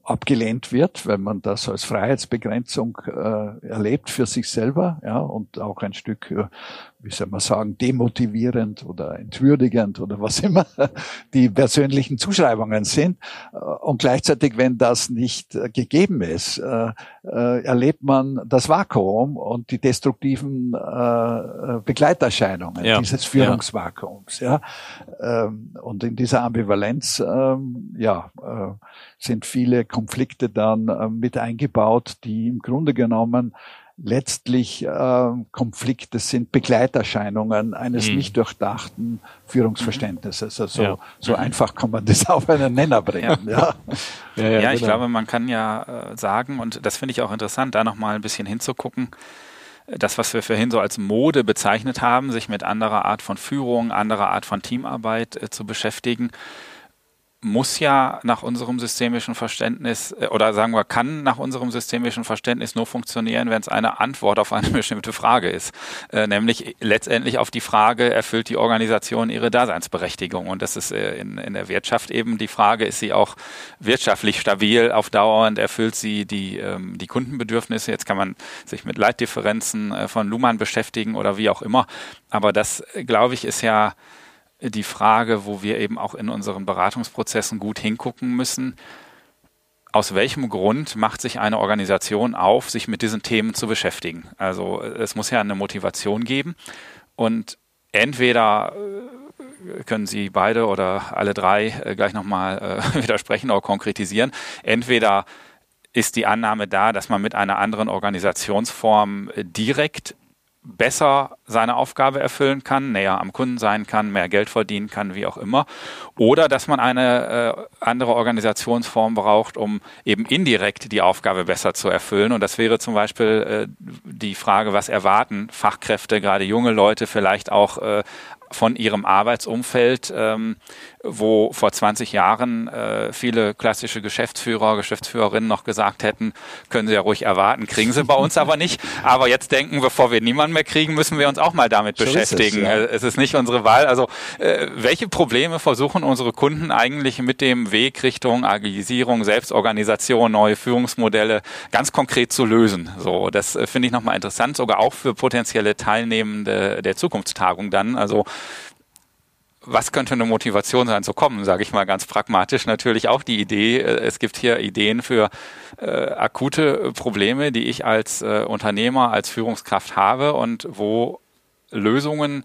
abgelehnt wird, wenn man das als Freiheitsbegrenzung äh, erlebt für sich selber, ja, und auch ein Stück, äh, wie soll man sagen, demotivierend oder entwürdigend oder was immer die persönlichen Zuschreibungen sind. Äh, und gleichzeitig, wenn das nicht äh, gegeben ist, äh, erlebt man das Vakuum und die destruktiven Begleiterscheinungen ja. dieses Führungsvakuums, ja. Ähm, und in dieser Ambivalenz, ähm, ja, sind viele Konflikte dann mit eingebaut, die im Grunde genommen letztlich äh, Konflikte sind Begleiterscheinungen eines mhm. nicht durchdachten Führungsverständnisses. Also ja. so mhm. einfach kann man das auf einen Nenner bringen. Ja, ja. ja, ja ich genau. glaube, man kann ja äh, sagen, und das finde ich auch interessant, da nochmal ein bisschen hinzugucken, das, was wir vorhin so als Mode bezeichnet haben, sich mit anderer Art von Führung, anderer Art von Teamarbeit äh, zu beschäftigen, muss ja nach unserem systemischen Verständnis äh, oder sagen wir kann nach unserem systemischen Verständnis nur funktionieren, wenn es eine Antwort auf eine bestimmte Frage ist, äh, nämlich letztendlich auf die Frage erfüllt die Organisation ihre Daseinsberechtigung? Und das ist äh, in, in der Wirtschaft eben die Frage ist sie auch wirtschaftlich stabil auf Dauer und erfüllt sie die ähm, die Kundenbedürfnisse. Jetzt kann man sich mit Leitdifferenzen äh, von Luhmann beschäftigen oder wie auch immer, aber das äh, glaube ich ist ja die Frage, wo wir eben auch in unseren Beratungsprozessen gut hingucken müssen. aus welchem Grund macht sich eine Organisation auf, sich mit diesen Themen zu beschäftigen? Also es muss ja eine Motivation geben und entweder äh, können Sie beide oder alle drei äh, gleich nochmal äh, widersprechen oder konkretisieren. Entweder ist die Annahme da, dass man mit einer anderen Organisationsform direkt besser seine Aufgabe erfüllen kann, näher am Kunden sein kann, mehr Geld verdienen kann, wie auch immer. Oder dass man eine äh, andere Organisationsform braucht, um eben indirekt die Aufgabe besser zu erfüllen. Und das wäre zum Beispiel äh, die Frage, was erwarten Fachkräfte, gerade junge Leute, vielleicht auch äh, von ihrem Arbeitsumfeld, ähm, wo vor 20 Jahren äh, viele klassische Geschäftsführer, Geschäftsführerinnen noch gesagt hätten, können Sie ja ruhig erwarten, kriegen Sie bei uns aber nicht. Aber jetzt denken, bevor wir niemanden mehr kriegen, müssen wir uns auch mal damit so beschäftigen. Ist es, ja. Es, ist nicht unsere Wahl. Also äh, welche Probleme versuchen unsere Kunden eigentlich mit dem Weg Richtung Agilisierung, Selbstorganisation, neue Führungsmodelle ganz konkret zu lösen? So, das äh, finde ich nochmal interessant, sogar auch für potenzielle Teilnehmende der Zukunftstagung dann. Also was könnte eine Motivation sein zu kommen, sage ich mal ganz pragmatisch. Natürlich auch die Idee, äh, es gibt hier Ideen für äh, akute Probleme, die ich als äh, Unternehmer, als Führungskraft habe und wo Lösungen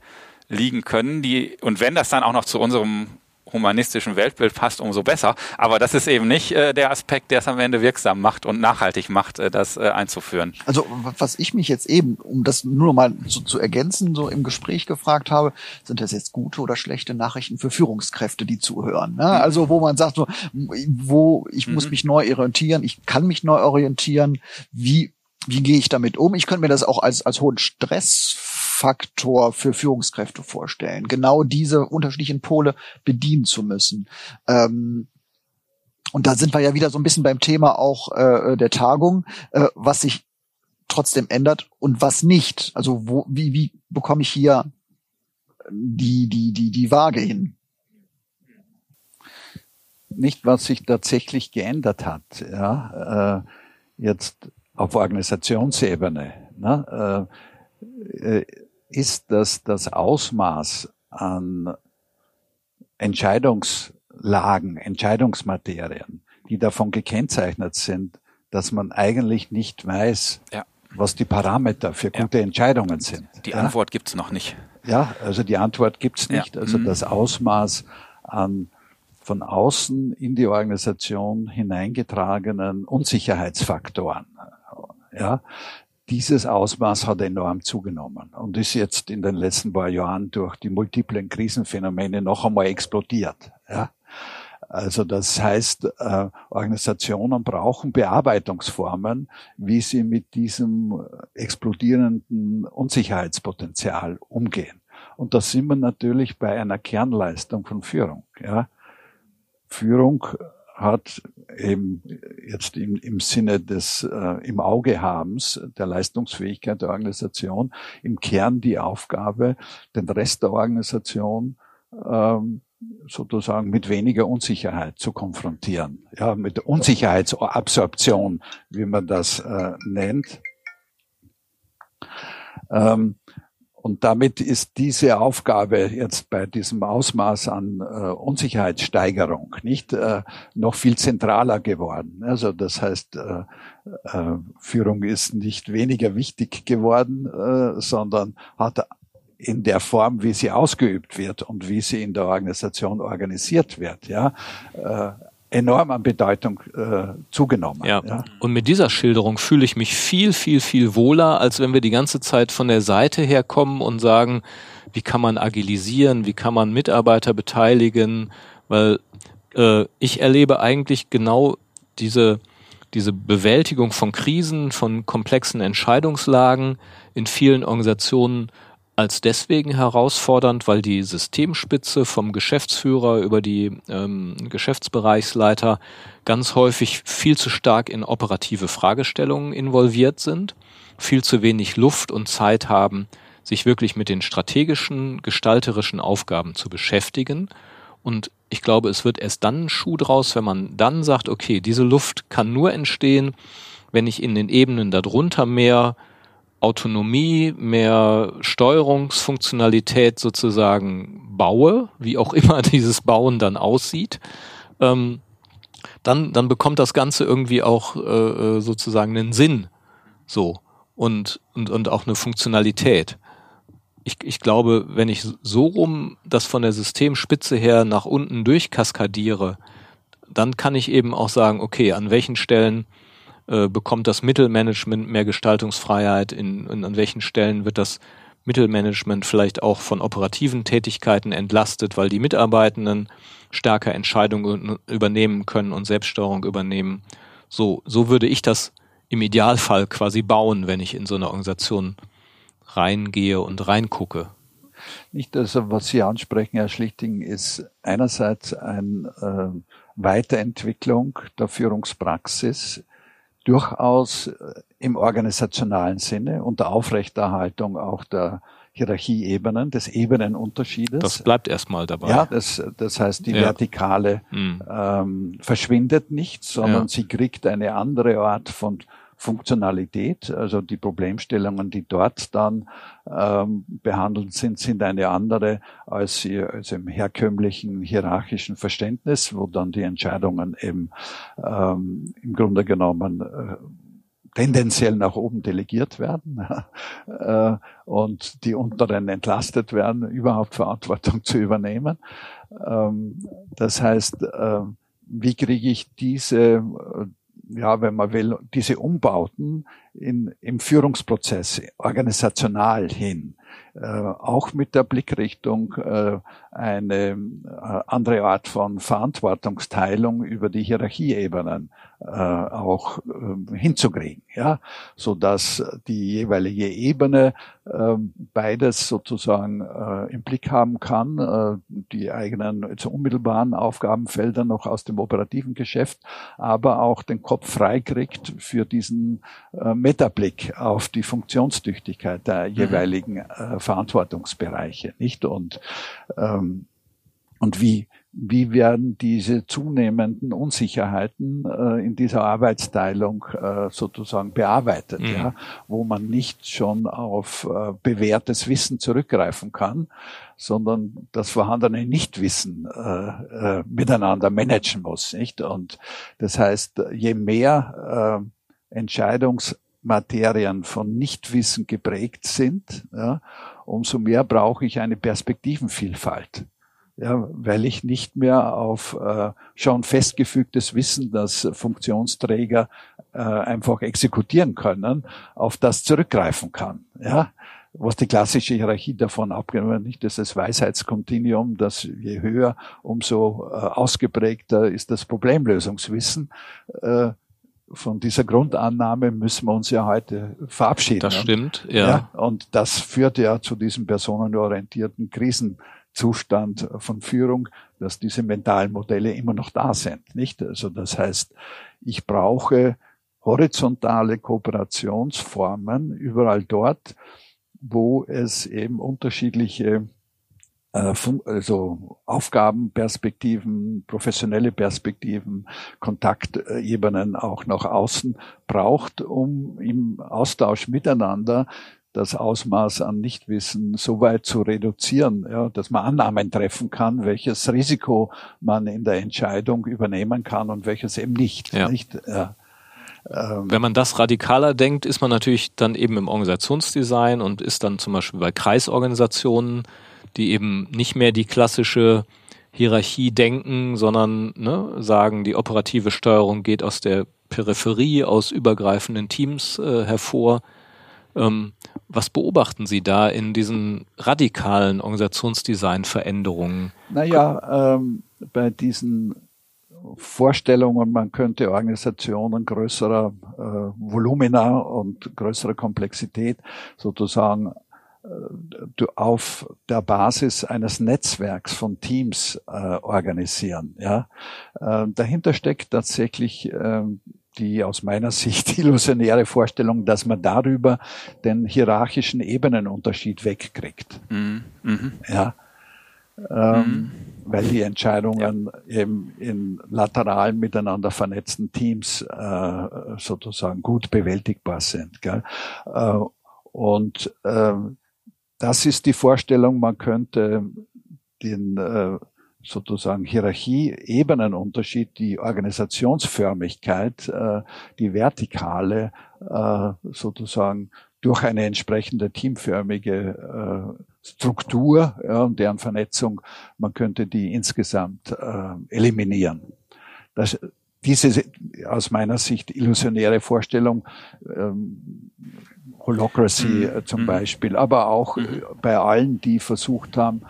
liegen können, die, und wenn das dann auch noch zu unserem humanistischen Weltbild passt, umso besser. Aber das ist eben nicht äh, der Aspekt, der es am Ende wirksam macht und nachhaltig macht, äh, das äh, einzuführen. Also was ich mich jetzt eben, um das nur noch mal so zu ergänzen, so im Gespräch gefragt habe, sind das jetzt gute oder schlechte Nachrichten für Führungskräfte, die zuhören? Ne? Mhm. Also wo man sagt, so, wo ich mhm. muss mich neu orientieren, ich kann mich neu orientieren, wie wie gehe ich damit um? Ich könnte mir das auch als, als hohen Stress Faktor für Führungskräfte vorstellen, genau diese unterschiedlichen Pole bedienen zu müssen. Ähm, und da sind wir ja wieder so ein bisschen beim Thema auch äh, der Tagung, äh, was sich trotzdem ändert und was nicht. Also wo, wie, wie bekomme ich hier die, die, die, die Waage hin? Nicht, was sich tatsächlich geändert hat, ja, äh, jetzt auf Organisationsebene. Ne? Äh, äh ist, dass das Ausmaß an Entscheidungslagen, Entscheidungsmaterien, die davon gekennzeichnet sind, dass man eigentlich nicht weiß, ja. was die Parameter für gute ja. Entscheidungen sind. Die ja? Antwort gibt's noch nicht. Ja, also die Antwort gibt's nicht. Also mhm. das Ausmaß an von außen in die Organisation hineingetragenen Unsicherheitsfaktoren. Ja, dieses Ausmaß hat enorm zugenommen und ist jetzt in den letzten paar Jahren durch die multiplen Krisenphänomene noch einmal explodiert. Ja? Also das heißt, äh, Organisationen brauchen Bearbeitungsformen, wie sie mit diesem explodierenden Unsicherheitspotenzial umgehen. Und da sind wir natürlich bei einer Kernleistung von Führung. Ja? Führung hat eben jetzt im, im Sinne des äh, im Auge habens der Leistungsfähigkeit der Organisation im Kern die Aufgabe, den Rest der Organisation ähm, sozusagen mit weniger Unsicherheit zu konfrontieren, ja, mit Unsicherheitsabsorption, wie man das äh, nennt. Ähm, und damit ist diese Aufgabe jetzt bei diesem Ausmaß an äh, Unsicherheitssteigerung nicht äh, noch viel zentraler geworden. Also das heißt, äh, äh, Führung ist nicht weniger wichtig geworden, äh, sondern hat in der Form, wie sie ausgeübt wird und wie sie in der Organisation organisiert wird, ja, äh, enorm an Bedeutung äh, zugenommen. Ja. ja. Und mit dieser Schilderung fühle ich mich viel, viel, viel wohler, als wenn wir die ganze Zeit von der Seite herkommen und sagen, wie kann man agilisieren, wie kann man Mitarbeiter beteiligen, weil äh, ich erlebe eigentlich genau diese diese Bewältigung von Krisen, von komplexen Entscheidungslagen in vielen Organisationen als deswegen herausfordernd, weil die Systemspitze vom Geschäftsführer über die ähm, Geschäftsbereichsleiter ganz häufig viel zu stark in operative Fragestellungen involviert sind, viel zu wenig Luft und Zeit haben, sich wirklich mit den strategischen, gestalterischen Aufgaben zu beschäftigen. Und ich glaube, es wird erst dann ein Schuh draus, wenn man dann sagt, okay, diese Luft kann nur entstehen, wenn ich in den Ebenen darunter mehr Autonomie, mehr Steuerungsfunktionalität sozusagen baue, wie auch immer dieses Bauen dann aussieht, ähm, dann, dann bekommt das Ganze irgendwie auch äh, sozusagen einen Sinn. So. Und, und, und auch eine Funktionalität. Ich, ich glaube, wenn ich so rum das von der Systemspitze her nach unten durchkaskadiere, dann kann ich eben auch sagen, okay, an welchen Stellen äh, bekommt das Mittelmanagement mehr Gestaltungsfreiheit, in, in, an welchen Stellen wird das Mittelmanagement vielleicht auch von operativen Tätigkeiten entlastet, weil die Mitarbeitenden stärker Entscheidungen übernehmen können und Selbststeuerung übernehmen. So, so würde ich das im Idealfall quasi bauen, wenn ich in so eine Organisation reingehe und reingucke. Nicht, also was Sie ansprechen, Herr Schlichting, ist einerseits eine äh, Weiterentwicklung der Führungspraxis, durchaus äh, im organisationalen Sinne und der Aufrechterhaltung auch der Hierarchieebenen, des Ebenenunterschiedes. Das bleibt erstmal dabei. Ja, das, das heißt, die ja. Vertikale mhm. ähm, verschwindet nicht, sondern ja. sie kriegt eine andere Art von Funktionalität, also die Problemstellungen, die dort dann ähm, behandelt sind, sind eine andere als, sie, als im herkömmlichen hierarchischen Verständnis, wo dann die Entscheidungen eben ähm, im Grunde genommen äh, tendenziell nach oben delegiert werden äh, und die unteren entlastet werden, überhaupt Verantwortung zu übernehmen. Ähm, das heißt, äh, wie kriege ich diese ja, wenn man will, diese Umbauten in, im Führungsprozess organisational hin, äh, auch mit der Blickrichtung äh, eine äh, andere Art von Verantwortungsteilung über die Hierarchieebenen auch äh, hinzukriegen, ja, so dass die jeweilige Ebene äh, beides sozusagen äh, im Blick haben kann, äh, die eigenen jetzt unmittelbaren Aufgabenfelder noch aus dem operativen Geschäft, aber auch den Kopf freikriegt für diesen äh, Metablick auf die Funktionstüchtigkeit der mhm. jeweiligen äh, Verantwortungsbereiche, nicht und ähm, und wie wie werden diese zunehmenden Unsicherheiten äh, in dieser Arbeitsteilung äh, sozusagen bearbeitet, mhm. ja, wo man nicht schon auf äh, bewährtes Wissen zurückgreifen kann, sondern das vorhandene Nichtwissen äh, äh, miteinander managen muss, nicht? Und das heißt, je mehr äh, Entscheidungsmaterien von Nichtwissen geprägt sind, ja, umso mehr brauche ich eine Perspektivenvielfalt ja, weil ich nicht mehr auf äh, schon festgefügtes Wissen, das Funktionsträger äh, einfach exekutieren können, auf das zurückgreifen kann. Ja, was die klassische Hierarchie davon abgenommen nicht, das ist das Weisheitskontinuum, dass je höher, umso äh, ausgeprägter ist das Problemlösungswissen. Äh, von dieser Grundannahme müssen wir uns ja heute verabschieden. Das stimmt, ja. ja. Und das führt ja zu diesem personenorientierten Krisen Zustand von Führung, dass diese mentalen Modelle immer noch da sind, nicht? Also das heißt, ich brauche horizontale Kooperationsformen überall dort, wo es eben unterschiedliche äh, also Aufgabenperspektiven, professionelle Perspektiven, Kontaktebenen auch nach außen braucht, um im Austausch miteinander das Ausmaß an Nichtwissen so weit zu reduzieren, ja, dass man Annahmen treffen kann, welches Risiko man in der Entscheidung übernehmen kann und welches eben nicht. Ja. nicht ja. Ähm, Wenn man das radikaler denkt, ist man natürlich dann eben im Organisationsdesign und ist dann zum Beispiel bei Kreisorganisationen, die eben nicht mehr die klassische Hierarchie denken, sondern ne, sagen, die operative Steuerung geht aus der Peripherie, aus übergreifenden Teams äh, hervor ähm, was beobachten Sie da in diesen radikalen Organisationsdesign-Veränderungen? Naja, ähm, bei diesen Vorstellungen, man könnte Organisationen größerer äh, Volumina und größerer Komplexität sozusagen äh, auf der Basis eines Netzwerks von Teams äh, organisieren. Ja, äh, dahinter steckt tatsächlich äh, die aus meiner Sicht illusionäre Vorstellung, dass man darüber den hierarchischen Ebenenunterschied wegkriegt. Mhm. Mhm. Ja. Ähm, mhm. Weil die Entscheidungen ja. eben in lateral miteinander vernetzten Teams äh, sozusagen gut bewältigbar sind. Gell? Äh, und äh, das ist die Vorstellung, man könnte den äh, sozusagen Hierarchie-Ebenenunterschied, die Organisationsförmigkeit, äh, die vertikale äh, sozusagen durch eine entsprechende teamförmige äh, Struktur ja, und deren Vernetzung, man könnte die insgesamt äh, eliminieren. Das, diese aus meiner Sicht illusionäre Vorstellung, ähm, Holocracy mhm. äh, zum mhm. Beispiel, aber auch mhm. bei allen, die versucht haben,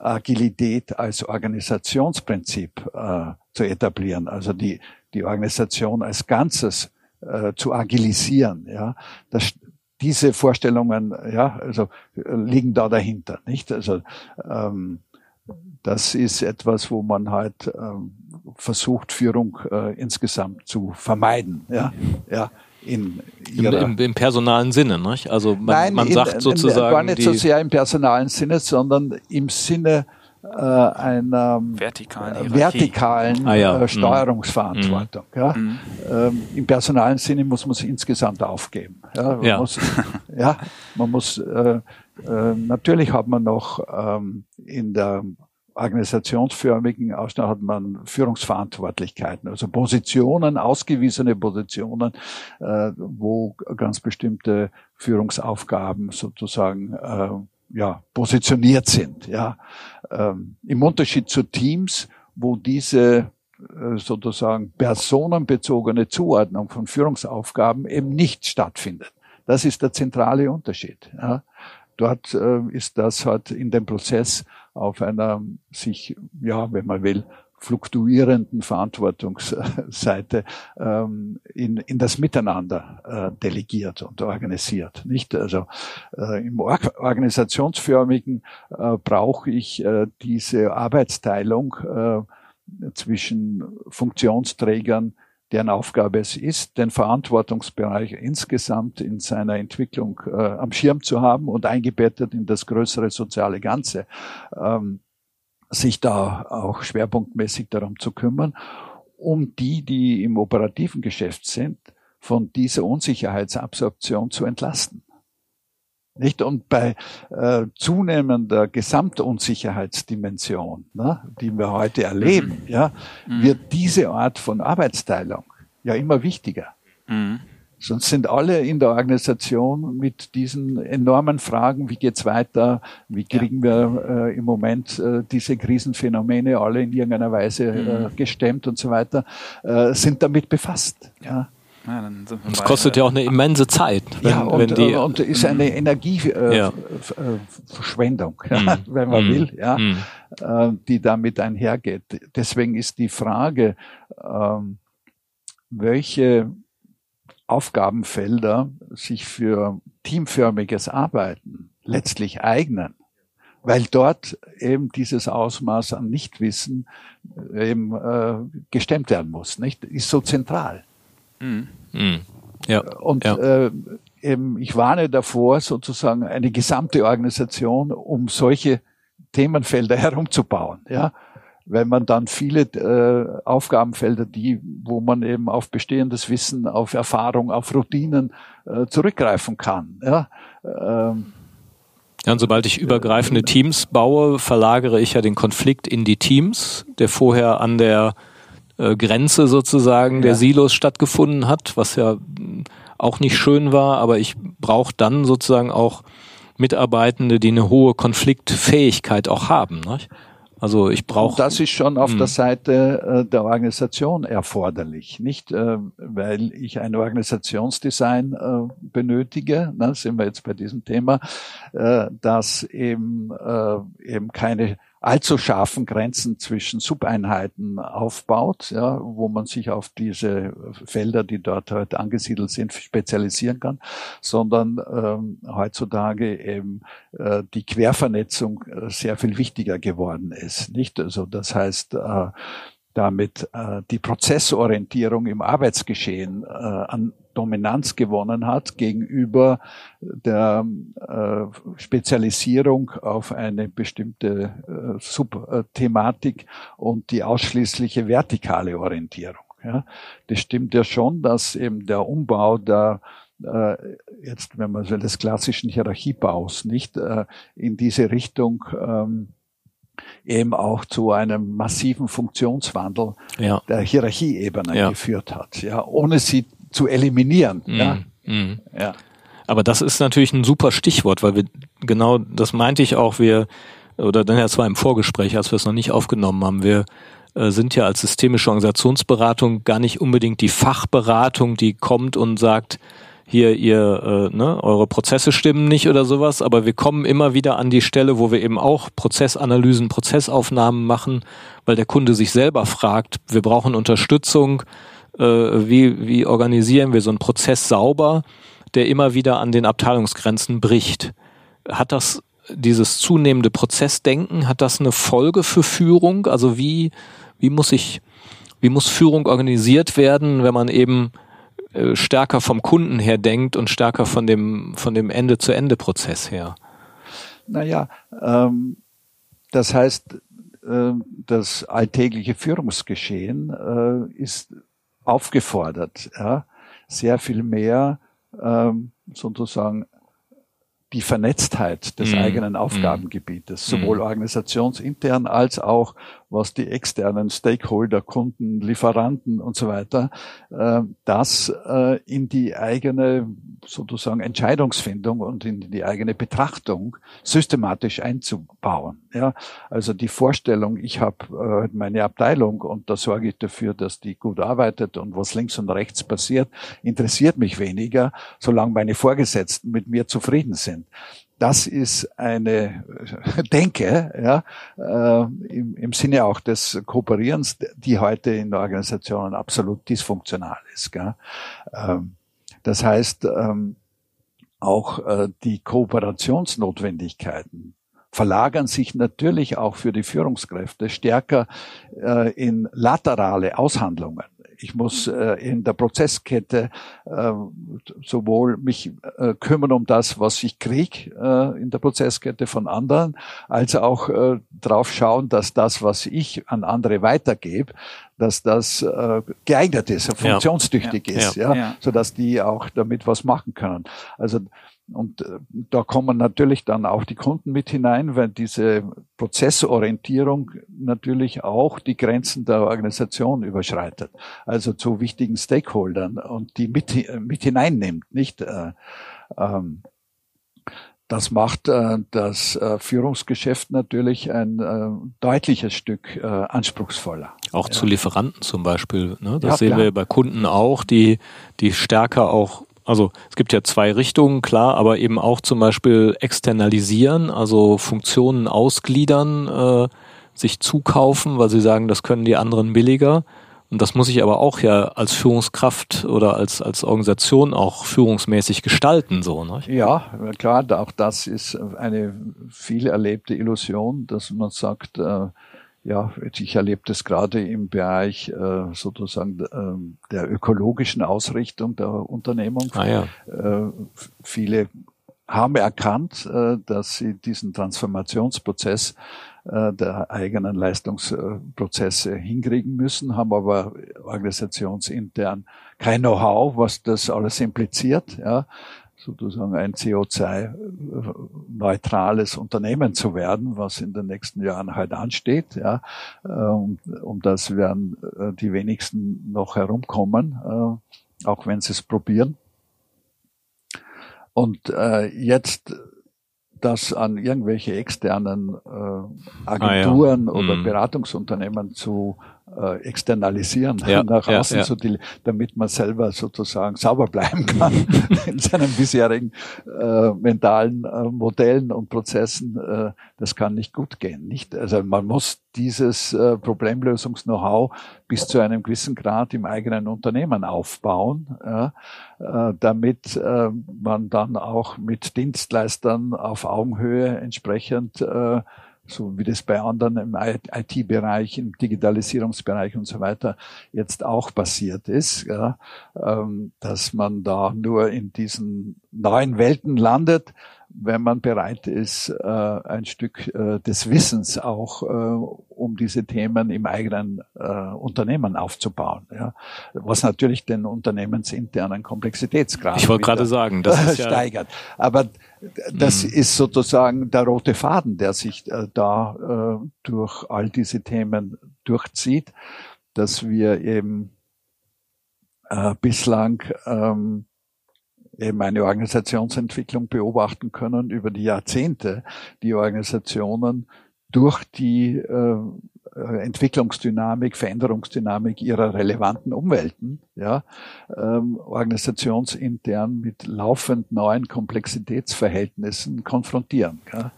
Agilität als Organisationsprinzip äh, zu etablieren, also die, die Organisation als Ganzes äh, zu agilisieren. Ja, das, diese Vorstellungen, ja, also liegen da dahinter, nicht? Also ähm, das ist etwas, wo man halt ähm, versucht, Führung äh, insgesamt zu vermeiden. Ja, ja. In ihrer Im, im, Im, personalen Sinne, nicht? Also man, Nein, man sagt in, sozusagen. In, gar nicht so sehr im personalen Sinne, sondern im Sinne äh, einer vertikalen, vertikalen ah, ja. äh, Steuerungsverantwortung. Mhm. Ja? Mhm. Ähm, Im personalen Sinne muss man sich insgesamt aufgeben. Ja, man, ja. Muss, ja, man muss äh, äh, natürlich hat man noch ähm, in der organisationsförmigen Ausschnitt hat man Führungsverantwortlichkeiten, also Positionen, ausgewiesene Positionen, äh, wo ganz bestimmte Führungsaufgaben sozusagen äh, ja, positioniert sind. Ja. Ähm, Im Unterschied zu Teams, wo diese äh, sozusagen personenbezogene Zuordnung von Führungsaufgaben eben nicht stattfindet. Das ist der zentrale Unterschied. Ja. Dort äh, ist das halt in dem Prozess auf einer sich, ja, wenn man will, fluktuierenden Verantwortungsseite ähm, in, in das Miteinander äh, delegiert und organisiert. Nicht also äh, im Or organisationsförmigen äh, brauche ich äh, diese Arbeitsteilung äh, zwischen Funktionsträgern, deren Aufgabe es ist, den Verantwortungsbereich insgesamt in seiner Entwicklung äh, am Schirm zu haben und eingebettet in das größere soziale Ganze. Ähm, sich da auch schwerpunktmäßig darum zu kümmern, um die, die im operativen Geschäft sind, von dieser Unsicherheitsabsorption zu entlasten. Nicht? Und bei äh, zunehmender Gesamtunsicherheitsdimension, ne, die wir heute erleben, mhm. ja, mhm. wird diese Art von Arbeitsteilung ja immer wichtiger. Mhm. Sonst sind alle in der Organisation mit diesen enormen Fragen, wie geht's weiter, wie kriegen ja. wir äh, im Moment äh, diese Krisenphänomene alle in irgendeiner Weise äh, mhm. gestemmt und so weiter, äh, sind damit befasst. Ja. Ja, das kostet ja auch eine immense Zeit. Wenn, ja, und, wenn die, und ist eine Energieverschwendung, äh, ja. wenn man mm. will, ja, mm. äh, die damit einhergeht. Deswegen ist die Frage, ähm, welche Aufgabenfelder sich für teamförmiges Arbeiten letztlich eignen, weil dort eben dieses Ausmaß an Nichtwissen äh, eben äh, gestemmt werden muss, nicht? Ist so zentral. Mhm. Mhm. Ja. Und ja. Äh, eben, ich warne davor, sozusagen eine gesamte Organisation um solche Themenfelder herumzubauen. Ja, weil man dann viele äh, Aufgabenfelder, die, wo man eben auf bestehendes Wissen, auf Erfahrung, auf Routinen äh, zurückgreifen kann. Ja, ähm, ja, und sobald ich übergreifende Teams baue, verlagere ich ja den Konflikt in die Teams, der vorher an der äh, Grenze sozusagen ja. der Silos stattgefunden hat, was ja auch nicht schön war, aber ich brauche dann sozusagen auch Mitarbeitende, die eine hohe Konfliktfähigkeit auch haben. Nicht? Also ich brauche. Das ist schon auf der hm. Seite äh, der Organisation erforderlich, nicht, äh, weil ich ein Organisationsdesign benötige. Ne, sind wir jetzt bei diesem Thema, dass eben eben keine allzu scharfen Grenzen zwischen Subeinheiten aufbaut, ja, wo man sich auf diese Felder, die dort halt angesiedelt sind, spezialisieren kann, sondern ähm, heutzutage eben äh, die Quervernetzung äh, sehr viel wichtiger geworden ist. Nicht? Also das heißt, äh, damit äh, die Prozessorientierung im Arbeitsgeschehen äh, an Dominanz gewonnen hat gegenüber der äh, Spezialisierung auf eine bestimmte äh, Subthematik und die ausschließliche vertikale Orientierung. Ja. Das stimmt ja schon, dass eben der Umbau der äh, jetzt, wenn man so des klassischen Hierarchiebaus nicht äh, in diese Richtung ähm, eben auch zu einem massiven Funktionswandel Ja. der Hierarchieebene Ja. geführt hat, ja, ohne sie zu eliminieren. Ja. Mhm. Ja. Aber das ist natürlich ein super Stichwort, weil wir genau das meinte ich auch, wir, oder dann ja zwar im Vorgespräch, als wir es noch nicht aufgenommen haben, wir äh, sind ja als systemische Organisationsberatung gar nicht unbedingt die Fachberatung, die kommt und sagt, hier ihr, äh, ne, eure Prozesse stimmen nicht oder sowas, aber wir kommen immer wieder an die Stelle, wo wir eben auch Prozessanalysen, Prozessaufnahmen machen, weil der Kunde sich selber fragt, wir brauchen Unterstützung, äh, wie, wie organisieren wir so einen Prozess sauber, der immer wieder an den Abteilungsgrenzen bricht. Hat das dieses zunehmende Prozessdenken, hat das eine Folge für Führung? Also wie, wie muss ich, wie muss Führung organisiert werden, wenn man eben äh, stärker vom Kunden her denkt und stärker von dem, von dem Ende-zu-Ende-Prozess her? Naja, ähm, das heißt, äh, das alltägliche Führungsgeschehen äh, ist aufgefordert, ja, sehr viel mehr ähm, sozusagen die Vernetztheit des Mhm. eigenen Aufgabengebietes, sowohl Mhm. organisationsintern als auch was die externen Stakeholder, Kunden, Lieferanten und so weiter, äh, das äh, in die eigene sozusagen Entscheidungsfindung und in die eigene Betrachtung systematisch einzubauen. Ja, also die Vorstellung, ich habe äh, meine Abteilung und da sorge ich dafür, dass die gut arbeitet und was links und rechts passiert, interessiert mich weniger, solange meine Vorgesetzten mit mir zufrieden sind. Das ist eine äh, Denke, ja, äh, im, im Sinne auch des Kooperierens, die heute in Organisationen absolut dysfunktional ist. Gell? Ähm, das heißt, ähm, auch äh, die Kooperationsnotwendigkeiten verlagern sich natürlich auch für die Führungskräfte stärker in laterale Aushandlungen. Ich muss äh, in der Prozesskette äh, sowohl mich äh, kümmern um das, was ich krieg äh, in der Prozesskette von anderen, als auch äh, darauf schauen, dass das, was ich an andere weitergebe, dass das äh, geeignet ist, funktionstüchtig Ja. ist, Ja. ja, Ja. so dass die auch damit was machen können. Also und äh, da kommen natürlich dann auch die Kunden mit hinein, weil diese Prozessorientierung natürlich auch die Grenzen der Organisation überschreitet. Also zu wichtigen Stakeholdern und die mit, mit hineinnimmt, nicht? Äh, ähm, das macht äh, das Führungsgeschäft natürlich ein deutliches Stück anspruchsvoller. Auch zu Lieferanten zum Beispiel. Ne? Das Ja, sehen wir bei Kunden auch, die, die stärker auch, also es gibt ja zwei Richtungen, klar, aber eben auch zum Beispiel externalisieren, also Funktionen ausgliedern, äh, sich zukaufen, weil sie sagen, das können die anderen billiger. Und das muss ich aber auch ja als Führungskraft oder als, als Organisation auch führungsmäßig gestalten, so, ne? Ja, klar, auch das ist eine viel erlebte Illusion, dass man sagt, äh, ja, ich erlebe das gerade im Bereich äh, sozusagen ähm, der ökologischen Ausrichtung der Unternehmung. Ah ja. Äh, viele haben erkannt, äh, dass sie diesen Transformationsprozess äh, der eigenen Leistungsprozesse hinkriegen müssen, haben aber organisationsintern kein Know-how, was das alles impliziert, ja, sozusagen ein CO2-neutrales Unternehmen zu werden, was in den nächsten Jahren halt ansteht. Ja, um, um das werden äh, die wenigsten noch herumkommen, äh, auch wenn sie es probieren. Und äh, jetzt das an irgendwelche externen äh, Agenturen Ah, ja. oder Mhm. Beratungsunternehmen zu äh, externalisieren, Ja, nach ja, außen ja. zu dele- damit man selber sozusagen sauber bleiben kann in seinen bisherigen äh, mentalen äh, Modellen und Prozessen. Äh, das kann nicht gut gehen. Nicht? Also man muss dieses äh, Problemlösungs-Know-how bis zu einem gewissen Grad im eigenen Unternehmen aufbauen, ja, äh, damit äh, man dann auch mit Dienstleistern auf Augenhöhe entsprechend äh, so wie das bei anderen im IT-Bereich, im Digitalisierungsbereich und so weiter jetzt auch passiert ist, ja, ähm, dass man da nur in diesen neuen Welten landet, wenn man bereit ist, äh, ein Stück äh, des Wissens auch äh, um diese Themen im eigenen äh, Unternehmen aufzubauen. Ja. Was natürlich den unternehmensinternen Komplexitätsgrad ich wollte gerade sagen, das ist steigert. Ja Aber das mhm. ist sozusagen der rote Faden, der sich äh, da äh, durch all diese Themen durchzieht, dass wir eben äh, bislang ähm, eben eine Organisationsentwicklung beobachten können über die Jahrzehnte, die Organisationen durch die äh, Entwicklungsdynamik, Veränderungsdynamik ihrer relevanten Umwelten, ja, ähm, organisationsintern mit laufend neuen Komplexitätsverhältnissen konfrontieren. Ja.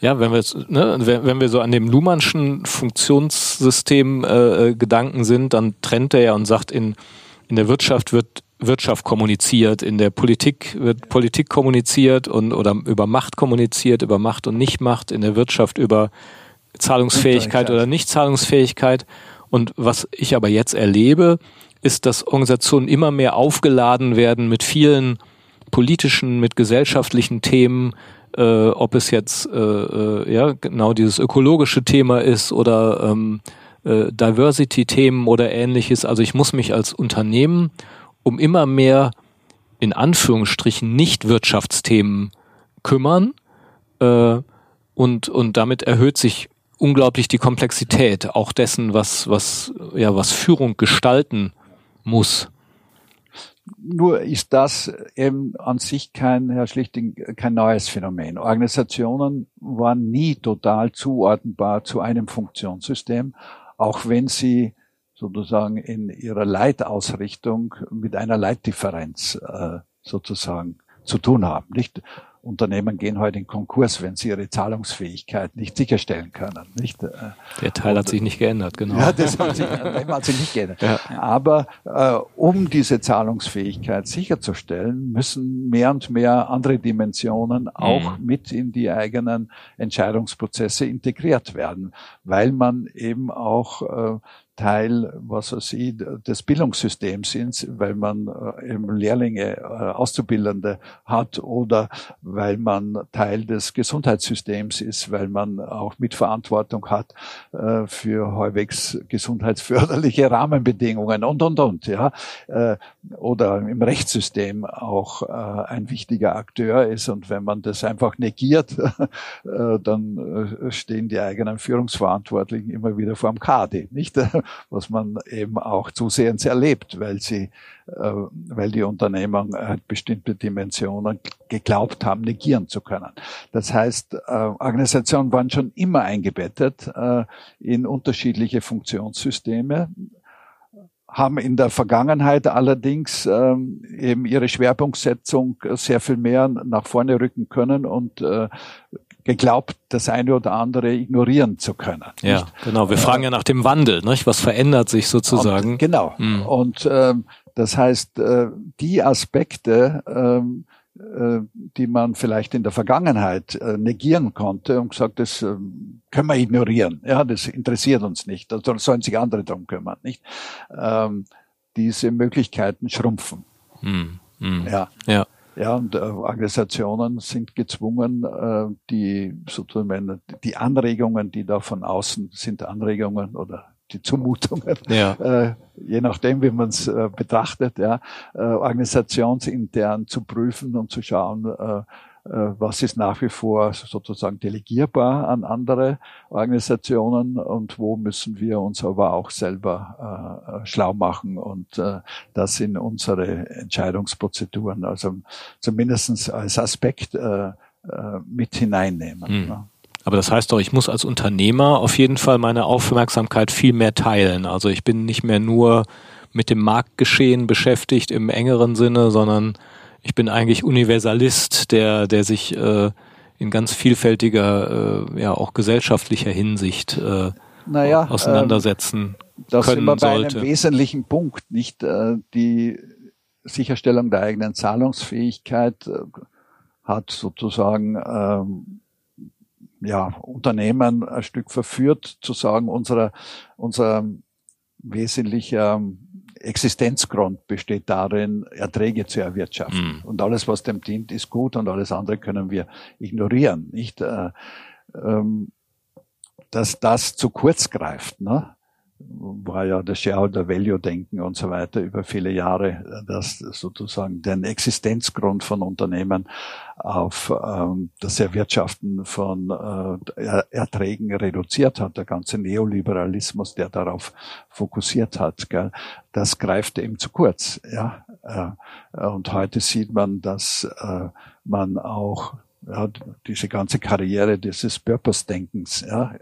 Ja, wenn wir ne, wenn wir so an dem Luhmannschen Funktionssystem äh, Gedanken sind, dann trennt er ja und sagt, in, in der Wirtschaft wird Wirtschaft kommuniziert, in der Politik wird Politik kommuniziert und oder über Macht kommuniziert, über Macht und Nichtmacht, in der Wirtschaft über Zahlungsfähigkeit oder Nichtzahlungsfähigkeit. Und was ich aber jetzt erlebe, ist, dass Organisationen immer mehr aufgeladen werden mit vielen politischen, mit gesellschaftlichen Themen, äh, ob es jetzt äh, äh, ja genau dieses ökologische Thema ist oder ähm, äh, Diversity-Themen oder ähnliches. Also ich muss mich als Unternehmen um immer mehr in Anführungsstrichen nicht Wirtschaftsthemen kümmern äh, und und damit erhöht sich unglaublich die Komplexität auch dessen, was was ja was Führung gestalten muss. Nur ist das eben an sich kein, Herr Schlichting, kein neues Phänomen. Organisationen waren nie total zuordnenbar zu einem Funktionssystem, auch wenn sie sozusagen in ihrer Leitausrichtung mit einer Leitdifferenz äh, sozusagen zu tun haben. Nicht Unternehmen gehen heute in Konkurs, wenn sie ihre Zahlungsfähigkeit nicht sicherstellen können. Nicht? Äh, Der Teil Und, hat sich nicht geändert, genau. Ja, das hat sich, hat sich nicht geändert. Ja. Aber äh, um diese Zahlungsfähigkeit sicherzustellen, müssen mehr und mehr andere Dimensionen auch mhm. mit in die eigenen Entscheidungsprozesse integriert werden, weil man eben auch äh, Teil, was er sieht, des Bildungssystems sind, weil man äh, eben Lehrlinge, äh, Auszubildende hat oder weil man Teil des Gesundheitssystems ist, weil man auch Mitverantwortung hat äh, für halbwegs gesundheitsförderliche Rahmenbedingungen und, und, und, ja. Oder im Rechtssystem auch ein wichtiger Akteur ist und wenn man das einfach negiert, dann stehen die eigenen Führungsverantwortlichen immer wieder vor dem KD, nicht? was man eben auch zusehends erlebt, weil sie, äh, weil die Unternehmung äh, bestimmte Dimensionen geglaubt haben, negieren zu können. Das heißt, äh, Organisationen waren schon immer eingebettet äh, in unterschiedliche Funktionssysteme haben in der Vergangenheit allerdings ähm, eben ihre Schwerpunktsetzung sehr viel mehr nach vorne rücken können und äh, geglaubt, das eine oder andere ignorieren zu können. Ja, nicht? genau. Wir fragen ja nach dem Wandel, nicht? Was verändert sich sozusagen? Und, genau. Mhm. Und ähm, das heißt, äh, die Aspekte, ähm, äh, die man vielleicht in der Vergangenheit äh, negieren konnte und gesagt, das äh, können wir ignorieren. Ja, das interessiert uns nicht. Da sollen sich andere drum kümmern, nicht? Ähm, diese Möglichkeiten schrumpfen. Mhm. Mhm. Ja. ja. Ja, und äh, Organisationen sind gezwungen, äh, die sozusagen die Anregungen, die da von außen sind, Anregungen oder die Zumutungen, ja. äh, je nachdem, wie man es äh, betrachtet, ja, äh, organisationsintern zu prüfen und zu schauen, äh, was ist nach wie vor sozusagen delegierbar an andere Organisationen und wo müssen wir uns aber auch selber äh, äh, schlau machen und äh, das in unsere Entscheidungsprozeduren, also zumindestens als Aspekt äh, äh, mit hineinnehmen. Hm. Ja. Aber das heißt doch, ich muss als Unternehmer auf jeden Fall meine Aufmerksamkeit viel mehr teilen. Also ich bin nicht mehr nur mit dem Marktgeschehen beschäftigt im engeren Sinne, sondern ich bin eigentlich Universalist, der, der sich äh, in ganz vielfältiger, äh, ja auch gesellschaftlicher Hinsicht äh, naja, auseinandersetzen ähm, das können sind wir bei sollte. einem wesentlichen Punkt, nicht äh, die Sicherstellung der eigenen Zahlungsfähigkeit äh, hat sozusagen ähm, ja, Unternehmen ein Stück verführt, zu sagen, unser, unser wesentlicher Existenzgrund besteht darin, Erträge zu erwirtschaften. Mm. Und alles, was dem dient, ist gut und alles andere können wir ignorieren. Nicht, äh, ähm, dass das zu kurz greift. Ne? war ja das Shareholder Value Denken und so weiter über viele Jahre, das sozusagen den Existenzgrund von Unternehmen auf ähm, das Erwirtschaften von äh, Erträgen reduziert hat. Der ganze Neoliberalismus, der darauf fokussiert hat, gell, das greift eben zu kurz. Ja, äh, und heute sieht man, dass äh, man auch ja, diese ganze Karriere dieses Purpose-Denkens ja,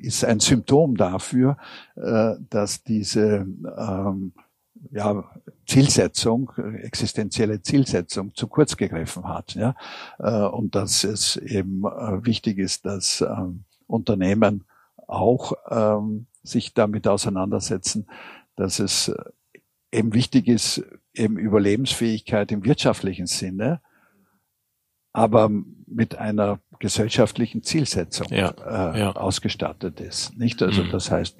ist ein Symptom dafür, äh, dass diese ähm, ja, Zielsetzung, existenzielle Zielsetzung zu kurz gegriffen hat. Ja? Äh, und dass es eben wichtig ist, dass ähm, Unternehmen auch ähm, sich damit auseinandersetzen, dass es eben wichtig ist, eben Überlebensfähigkeit im wirtschaftlichen Sinne, aber mit einer gesellschaftlichen Zielsetzung ja, äh, ja. ausgestattet ist. Nicht? Also mhm. das heißt,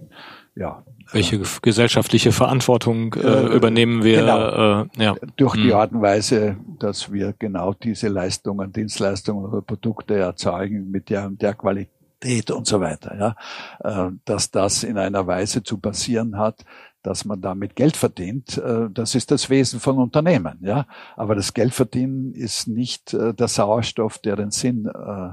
ja. Welche gesellschaftliche Verantwortung äh, äh, übernehmen wir genau, äh, ja. durch die Art und Weise, dass wir genau diese Leistungen, Dienstleistungen oder Produkte erzeugen mit der der Qualität und so weiter, ja, äh, dass das in einer Weise zu passieren hat, dass man damit Geld verdient, äh, das ist das Wesen von Unternehmen, ja. Aber das Geldverdienen ist nicht der Sauerstoff, der den Sinn äh,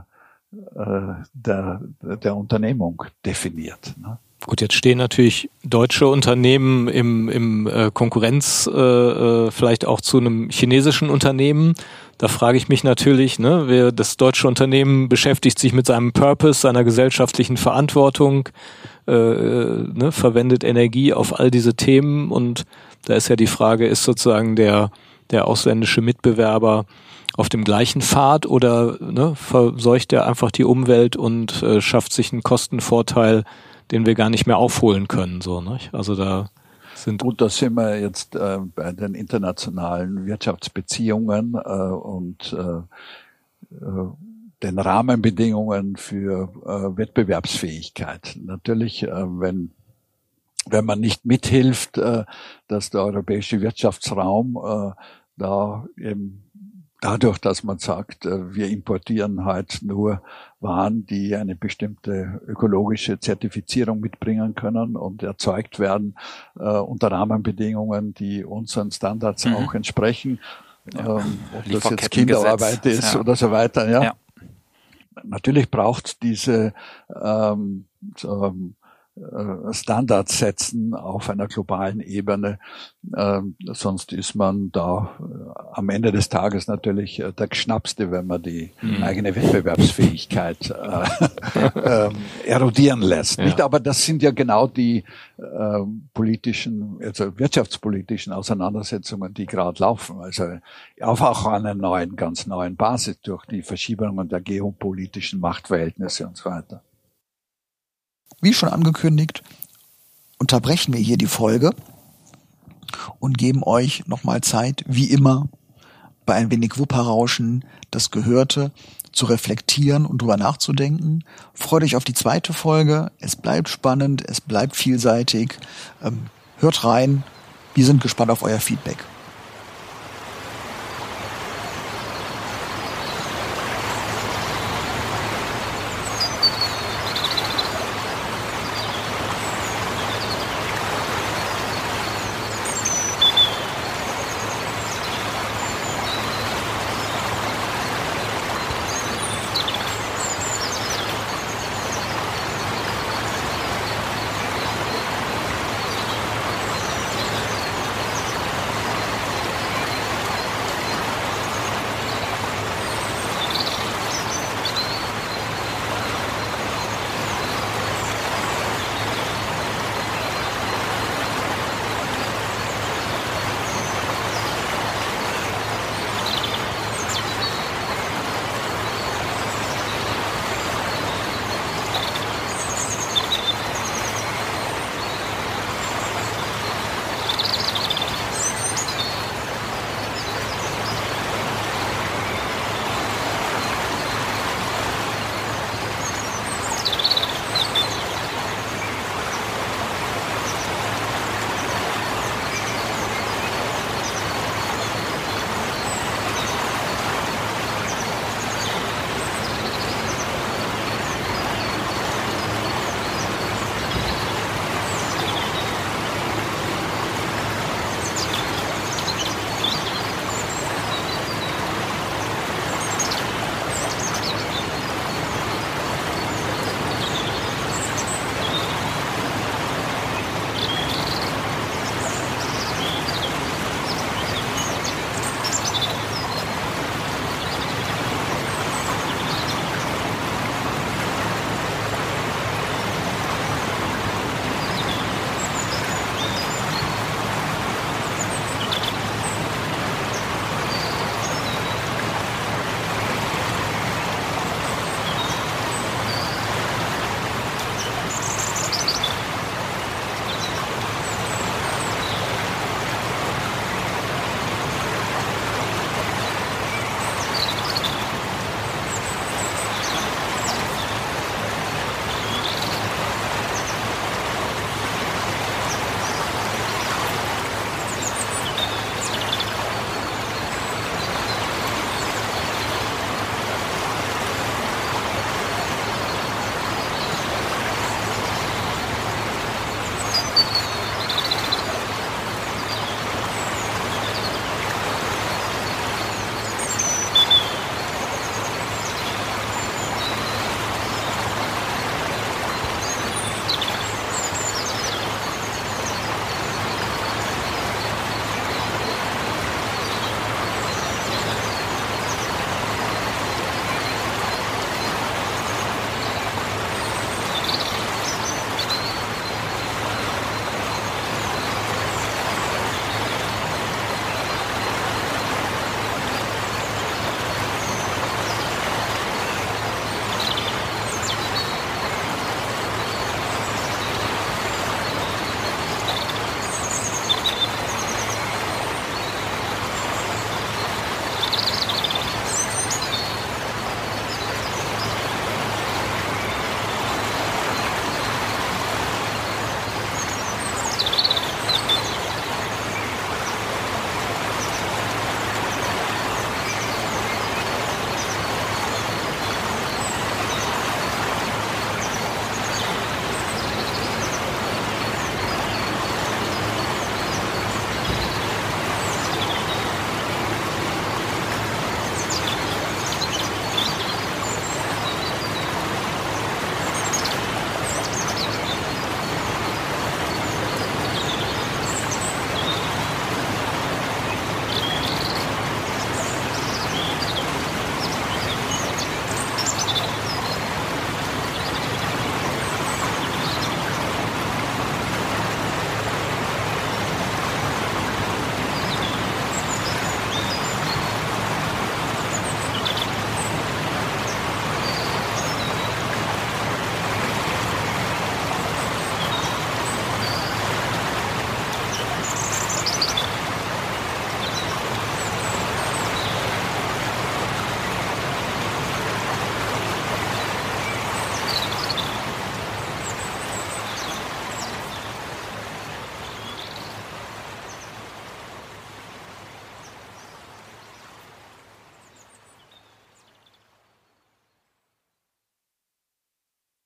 der, der Unternehmung definiert. Ne? Gut, jetzt stehen natürlich deutsche Unternehmen im, im Konkurrenz äh, vielleicht auch zu einem chinesischen Unternehmen. Da frage ich mich natürlich, ne, wer das deutsche Unternehmen beschäftigt sich mit seinem Purpose, seiner gesellschaftlichen Verantwortung, äh, ne, verwendet Energie auf all diese Themen und da ist ja die Frage, ist sozusagen der, der ausländische Mitbewerber auf dem gleichen Pfad oder ne, verseucht er einfach die Umwelt und äh, schafft sich einen Kostenvorteil, den wir gar nicht mehr aufholen können. So, ne? Also da sind Gut, da sind wir jetzt äh, bei den internationalen Wirtschaftsbeziehungen äh, und äh, äh den Rahmenbedingungen für äh, Wettbewerbsfähigkeit. Natürlich, äh, wenn wenn man nicht mithilft, dass der europäische Wirtschaftsraum äh, da eben dadurch, dass man sagt, äh, wir importieren halt nur Waren, die eine bestimmte ökologische Zertifizierung mitbringen können und erzeugt werden äh, unter Rahmenbedingungen, die unseren Standards mhm. auch entsprechen. Ja. Ähm, ob das jetzt Kinderarbeit ist ja. oder so weiter. Ja. ja natürlich braucht diese ähm, so, ähm, äh, Standards setzen auf einer globalen Ebene. Ähm, sonst ist man da äh, am Ende des Tages natürlich äh, der Schnappste, wenn man die mhm. eigene Wettbewerbsfähigkeit äh, äh, erodieren lässt. Ja. Nicht? Aber das sind ja genau die äh, politischen, also wirtschaftspolitischen Auseinandersetzungen, die gerade laufen. Also auf auch einer neuen, ganz neuen Basis durch die Verschiebungen der geopolitischen Machtverhältnisse und so weiter. Wie schon angekündigt, unterbrechen wir hier die Folge und geben euch nochmal Zeit, wie immer, bei ein wenig Wupperrauschen das Gehörte zu reflektieren und drüber nachzudenken. Freut euch auf die zweite Folge. Es bleibt spannend, es bleibt vielseitig. Ähm, hört rein. Wir sind gespannt auf euer Feedback.